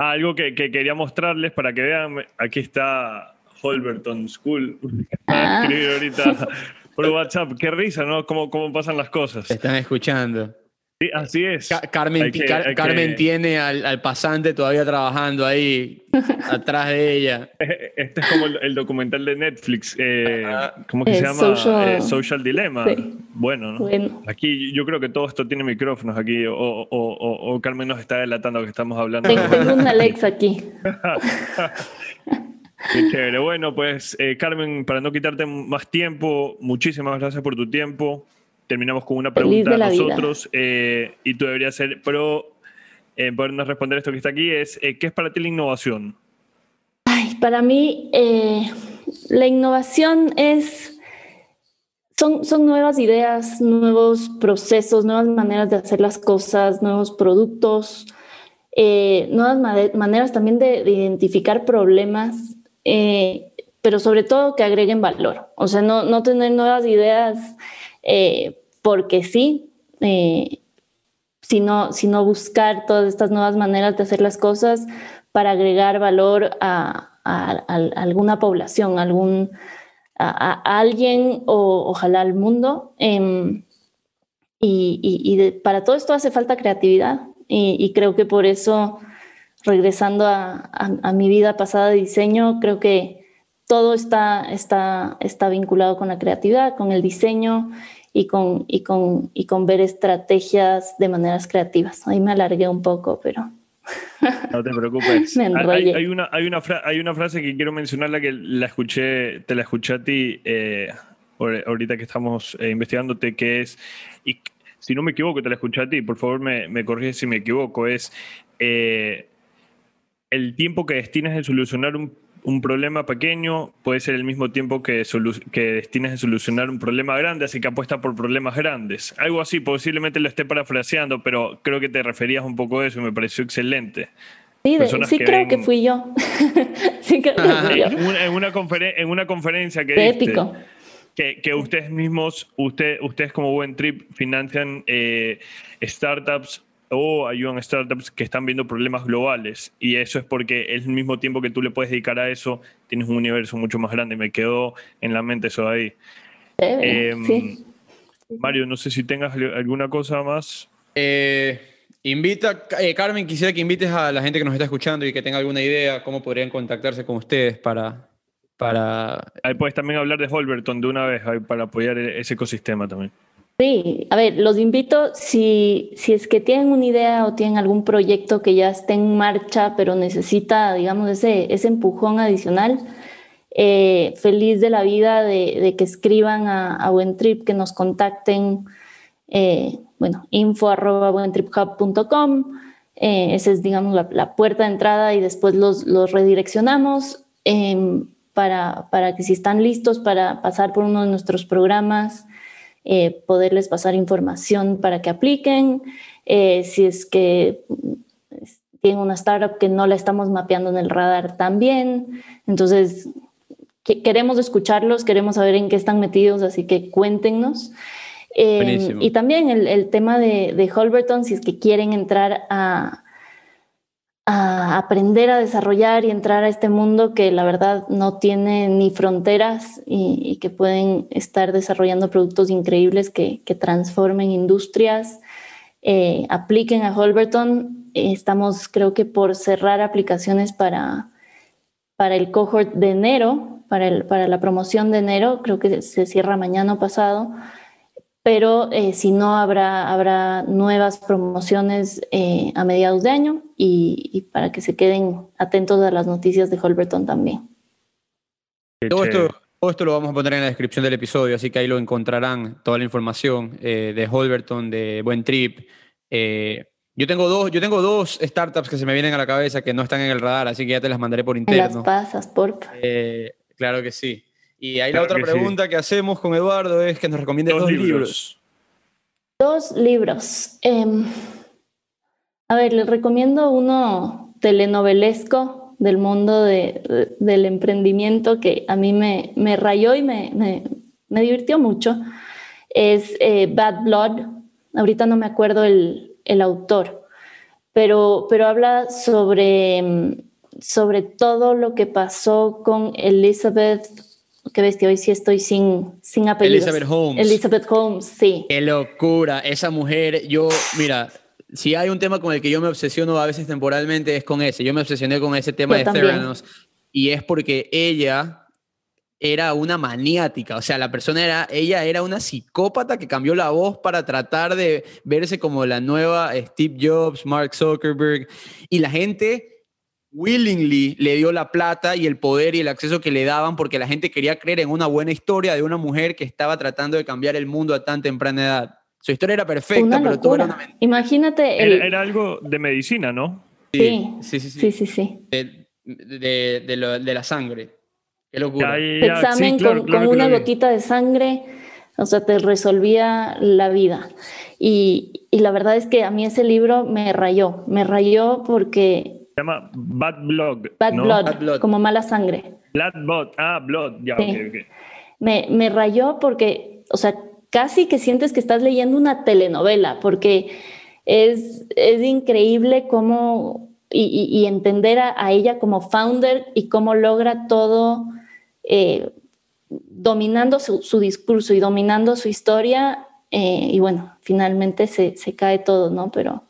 algo que, quería mostrarles para que vean, aquí está Holberton School. Ah. ahorita por WhatsApp. Qué risa, ¿no? Cómo, cómo pasan las cosas.
Están escuchando.
Sí, así es.
Carmen, Carmen tiene al, pasante todavía trabajando ahí, atrás de ella.
Este es como el, documental de Netflix, eh, ¿cómo que se llama? Eh, Social, Dilemma. Bueno, ¿no? Aquí yo creo que todo esto tiene micrófonos aquí, o, Carmen nos está delatando que estamos hablando.
Tengo un Alex aquí.
Qué chévere. Bueno, pues eh, Carmen, para no quitarte más tiempo, muchísimas gracias por tu tiempo terminamos con una pregunta a nosotros eh, y tú deberías ser pro eh, podernos responder esto que está aquí, es eh, ¿qué es para ti la innovación?
Ay, para mí la innovación es, son, son nuevas ideas, nuevos procesos, nuevas maneras de hacer las cosas, nuevos productos, nuevas maneras también de, identificar problemas, pero sobre todo que agreguen valor. O sea, no, no tener nuevas ideas porque sí, eh, sino, sino buscar todas estas nuevas maneras de hacer las cosas para agregar valor a, alguna población, algún, a, alguien o ojalá al mundo. Em, y, para todo esto hace falta creatividad y, creo que por eso, regresando a, mi vida pasada de diseño, creo que todo está, está, está vinculado con la creatividad, con el diseño y con, y con, y con ver estrategias de maneras creativas. Ahí me alargué un poco, pero...
No te preocupes. hay, hay, una, hay, una hay una frase que quiero mencionarla que la escuché, te la escuché a ti eh, ahorita que estamos eh, investigándote, que es, y si no me equivoco, te la escuché a ti, por favor me, me corriges si me equivoco, es eh, el tiempo que destinas en solucionar un un problema pequeño puede ser el mismo tiempo que, que destines a solucionar un problema grande, así que apuesta por problemas grandes. Algo así, posiblemente lo esté parafraseando, pero creo que te referías un poco a eso y me pareció excelente.
Sí, sí creo que fui yo. sí creo que fui yo.
En, una, en una conferencia que que, que, ustedes mismos, usted, ustedes como Buen Trip financian eh, startups o ayudan a startups que están viendo problemas globales. Y eso es porque el mismo tiempo que tú le puedes dedicar a eso, tienes un universo mucho más grande. Me quedó en la mente eso ahí. Em, Mario, no sé si tengas alguna cosa más.
Eh, invita, eh, Carmen, quisiera que invites a la gente que nos está escuchando y que tenga alguna idea, cómo podrían contactarse con ustedes para... para...
Ahí puedes también hablar de Holberton de una vez, para apoyar e-, ese ecosistema también.
Sí, a ver, los invito, si, si es que tienen una idea o tienen algún proyecto que ya esté en marcha, pero necesita, digamos, ese, ese empujón adicional, eh, feliz de la vida de, que escriban a, a Buentrip, que nos contacten, eh, bueno, info arroba buentriphub.com, eh, esa es, digamos, la, puerta de entrada y después los, los redireccionamos em, para, para que si están listos para pasar por uno de nuestros programas, eh, poderles pasar información para que apliquen. Eh, si es que tienen una startup que no la estamos mapeando en el radar también. Entonces, queremos escucharlos, queremos saber en qué están metidos, así que cuéntenos. Eh, y también el, el tema de, de, Holberton, si es que quieren entrar a, a aprender a desarrollar y entrar a este mundo que la verdad no tiene ni fronteras y, que pueden estar desarrollando productos increíbles que, transformen industrias, eh, apliquen a Holberton. estamos creo que por cerrar aplicaciones para, para el cohort de enero, para, el, para la promoción de enero, creo que se cierra mañana pasado pero eh, si no, habrá, habrá nuevas promociones eh, a mediados de año y, para que se queden atentos a las noticias de Holberton también.
Todo esto, todo esto, lo vamos a poner en la descripción del episodio, así que ahí lo encontrarán, toda la información eh, de Holberton, de Buen Trip. Eh, yo tengo, dos, yo tengo dos startups que se me vienen a la cabeza que no están en el radar, así que ya te las mandaré por interno.
las pasas, por
eh, claro que sí. Y ahí la otra pregunta que hacemos con Eduardo es que nos recomiende dos, libros.
Dos libros. Em, a ver, les recomiendo uno telenovelesco del mundo del emprendimiento que a mí me, me rayó y me, me, divirtió mucho. Es eh, Bad Blood. Ahorita no me acuerdo el, el autor, pero, pero habla sobre, sobre todo lo que pasó con Elizabeth Qué bestia, hoy sí estoy sin, sin apellidos.
Elizabeth Holmes.
Elizabeth Holmes, sí.
Qué locura. Esa mujer, yo, mira, si hay un tema con el que yo me obsesiono a veces temporalmente es con ese. Yo me obsesioné con ese tema de Theranos y es porque ella era una maniática, o sea, la persona era, ella era una psicópata que cambió la voz para tratar de verse como la nueva Steve Jobs, Mark Zuckerberg, y la gente willingly le dio la plata y el poder y el acceso que le daban porque la gente quería creer en una buena historia de una mujer que estaba tratando de cambiar el mundo a tan temprana edad. Su historia era perfecta, pero tú era
Imagínate.
Era, algo de medicina, ¿no?
Sí, sí, sí. sí, sí,
De, de, la sangre. Qué locura.
Examen con, una gotita de sangre, o sea, te resolvía la vida. Y, y, la verdad es que a mí ese libro me rayó. Me rayó porque.
Se llama Bad Blood.
Bad, Blood, como mala sangre.
Blood, blood. Ah, Blood, ya, ok, ok.
Me, me rayó porque, o sea, casi que sientes que estás leyendo una telenovela, porque es, es increíble cómo, y, entender a, ella como founder y cómo logra todo eh, dominando su, discurso y dominando su historia, eh, y bueno, finalmente se, se cae todo, ¿no? Pero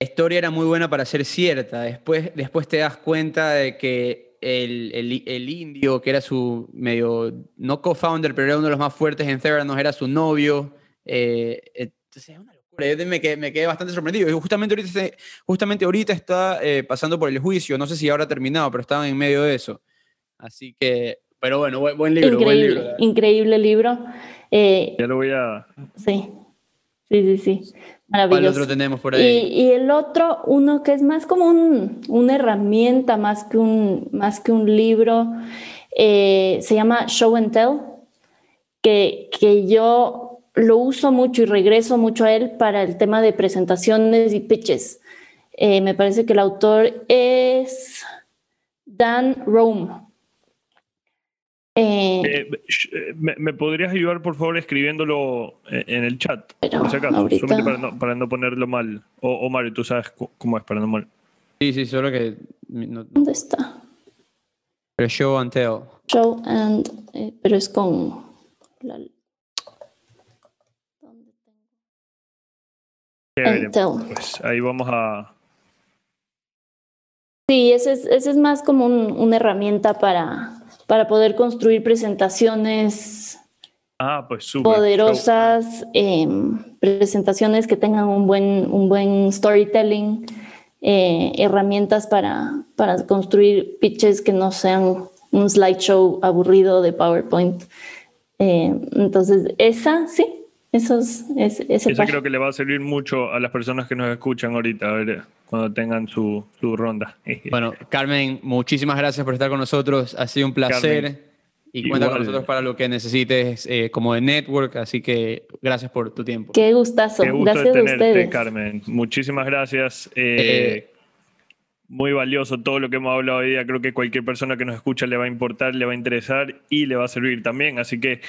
la historia era muy buena para ser cierta. Después, después te das cuenta de que el, indio, que era su medio, no co-founder, pero era uno de los más fuertes en Theranos, era su novio. Eh, entonces es una locura. Yo me quedé, me quedé bastante sorprendido. Justamente ahorita, justamente ahorita está eh, pasando por el juicio. No sé si ahora ha terminado, pero estaban en medio de eso. Así que, pero bueno, buen, libro.
Increíble,
buen libro,
increíble libro. Eh,
ya lo voy a.
Sí, sí, sí, sí. Maravilloso.
¿Cuál otro tenemos por ahí?
Y, el otro, uno que es más como un, una herramienta, más que un, más que un libro, eh, se llama Show and Tell, que, que yo lo uso mucho y regreso mucho a él para el tema de presentaciones y pitches. Eh, me parece que el autor es Dan Rome.
Eh, eh, eh, ¿me, podrías ayudar, por favor, escribiéndolo en el chat? por si acaso, para no, ponerlo mal. O, Mario, tú sabes cómo es para no mal.
Sí, sí, solo que.
¿Dónde está?
Pero show and tell.
Show and. pero es con. La...
¿Dónde tengo? Pues ahí vamos a.
Sí, ese es, ese es más como una herramienta para para poder construir presentaciones
ah, pues
poderosas, em, presentaciones que tengan un buen, un buen storytelling, eh, herramientas para, para construir pitches que no sean un slideshow aburrido de PowerPoint. Eh, entonces, esa sí, eso es, ese
creo que le va a servir mucho a las personas que nos escuchan ahorita, a ver, cuando tengan su, su ronda.
Bueno, Carmen, muchísimas gracias por estar con nosotros. Ha sido un placer. y cuenta con nosotros para lo que necesites eh, como de network, así que gracias por tu tiempo.
Qué gustazo.
Qué
gusto gracias
tenerte, a ustedes. Carmen. Muchísimas gracias. Eh, muy valioso todo lo que hemos hablado hoy día. Creo que cualquier persona que nos escucha le va a importar, le va a interesar y le va a servir también. Así que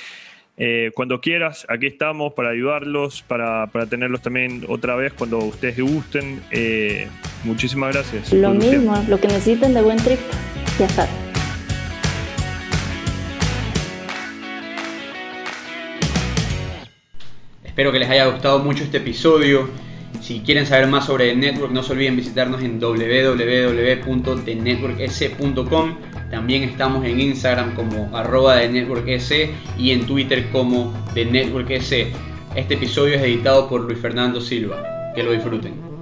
eh, cuando quieras, aquí estamos para ayudarlos, para, para, tenerlos también otra vez cuando ustedes gusten. Eh, muchísimas gracias.
Lo mismo, lo que necesiten de buen trip, ya saben.
Espero que les haya gustado mucho este episodio. Si quieren saber más sobre The Network, no se olviden visitarnos en www.thenetworks.com. También estamos en Instagram como arroba de Network y en Twitter como The Network Este episodio es editado por Luis Fernando Silva. Que lo disfruten.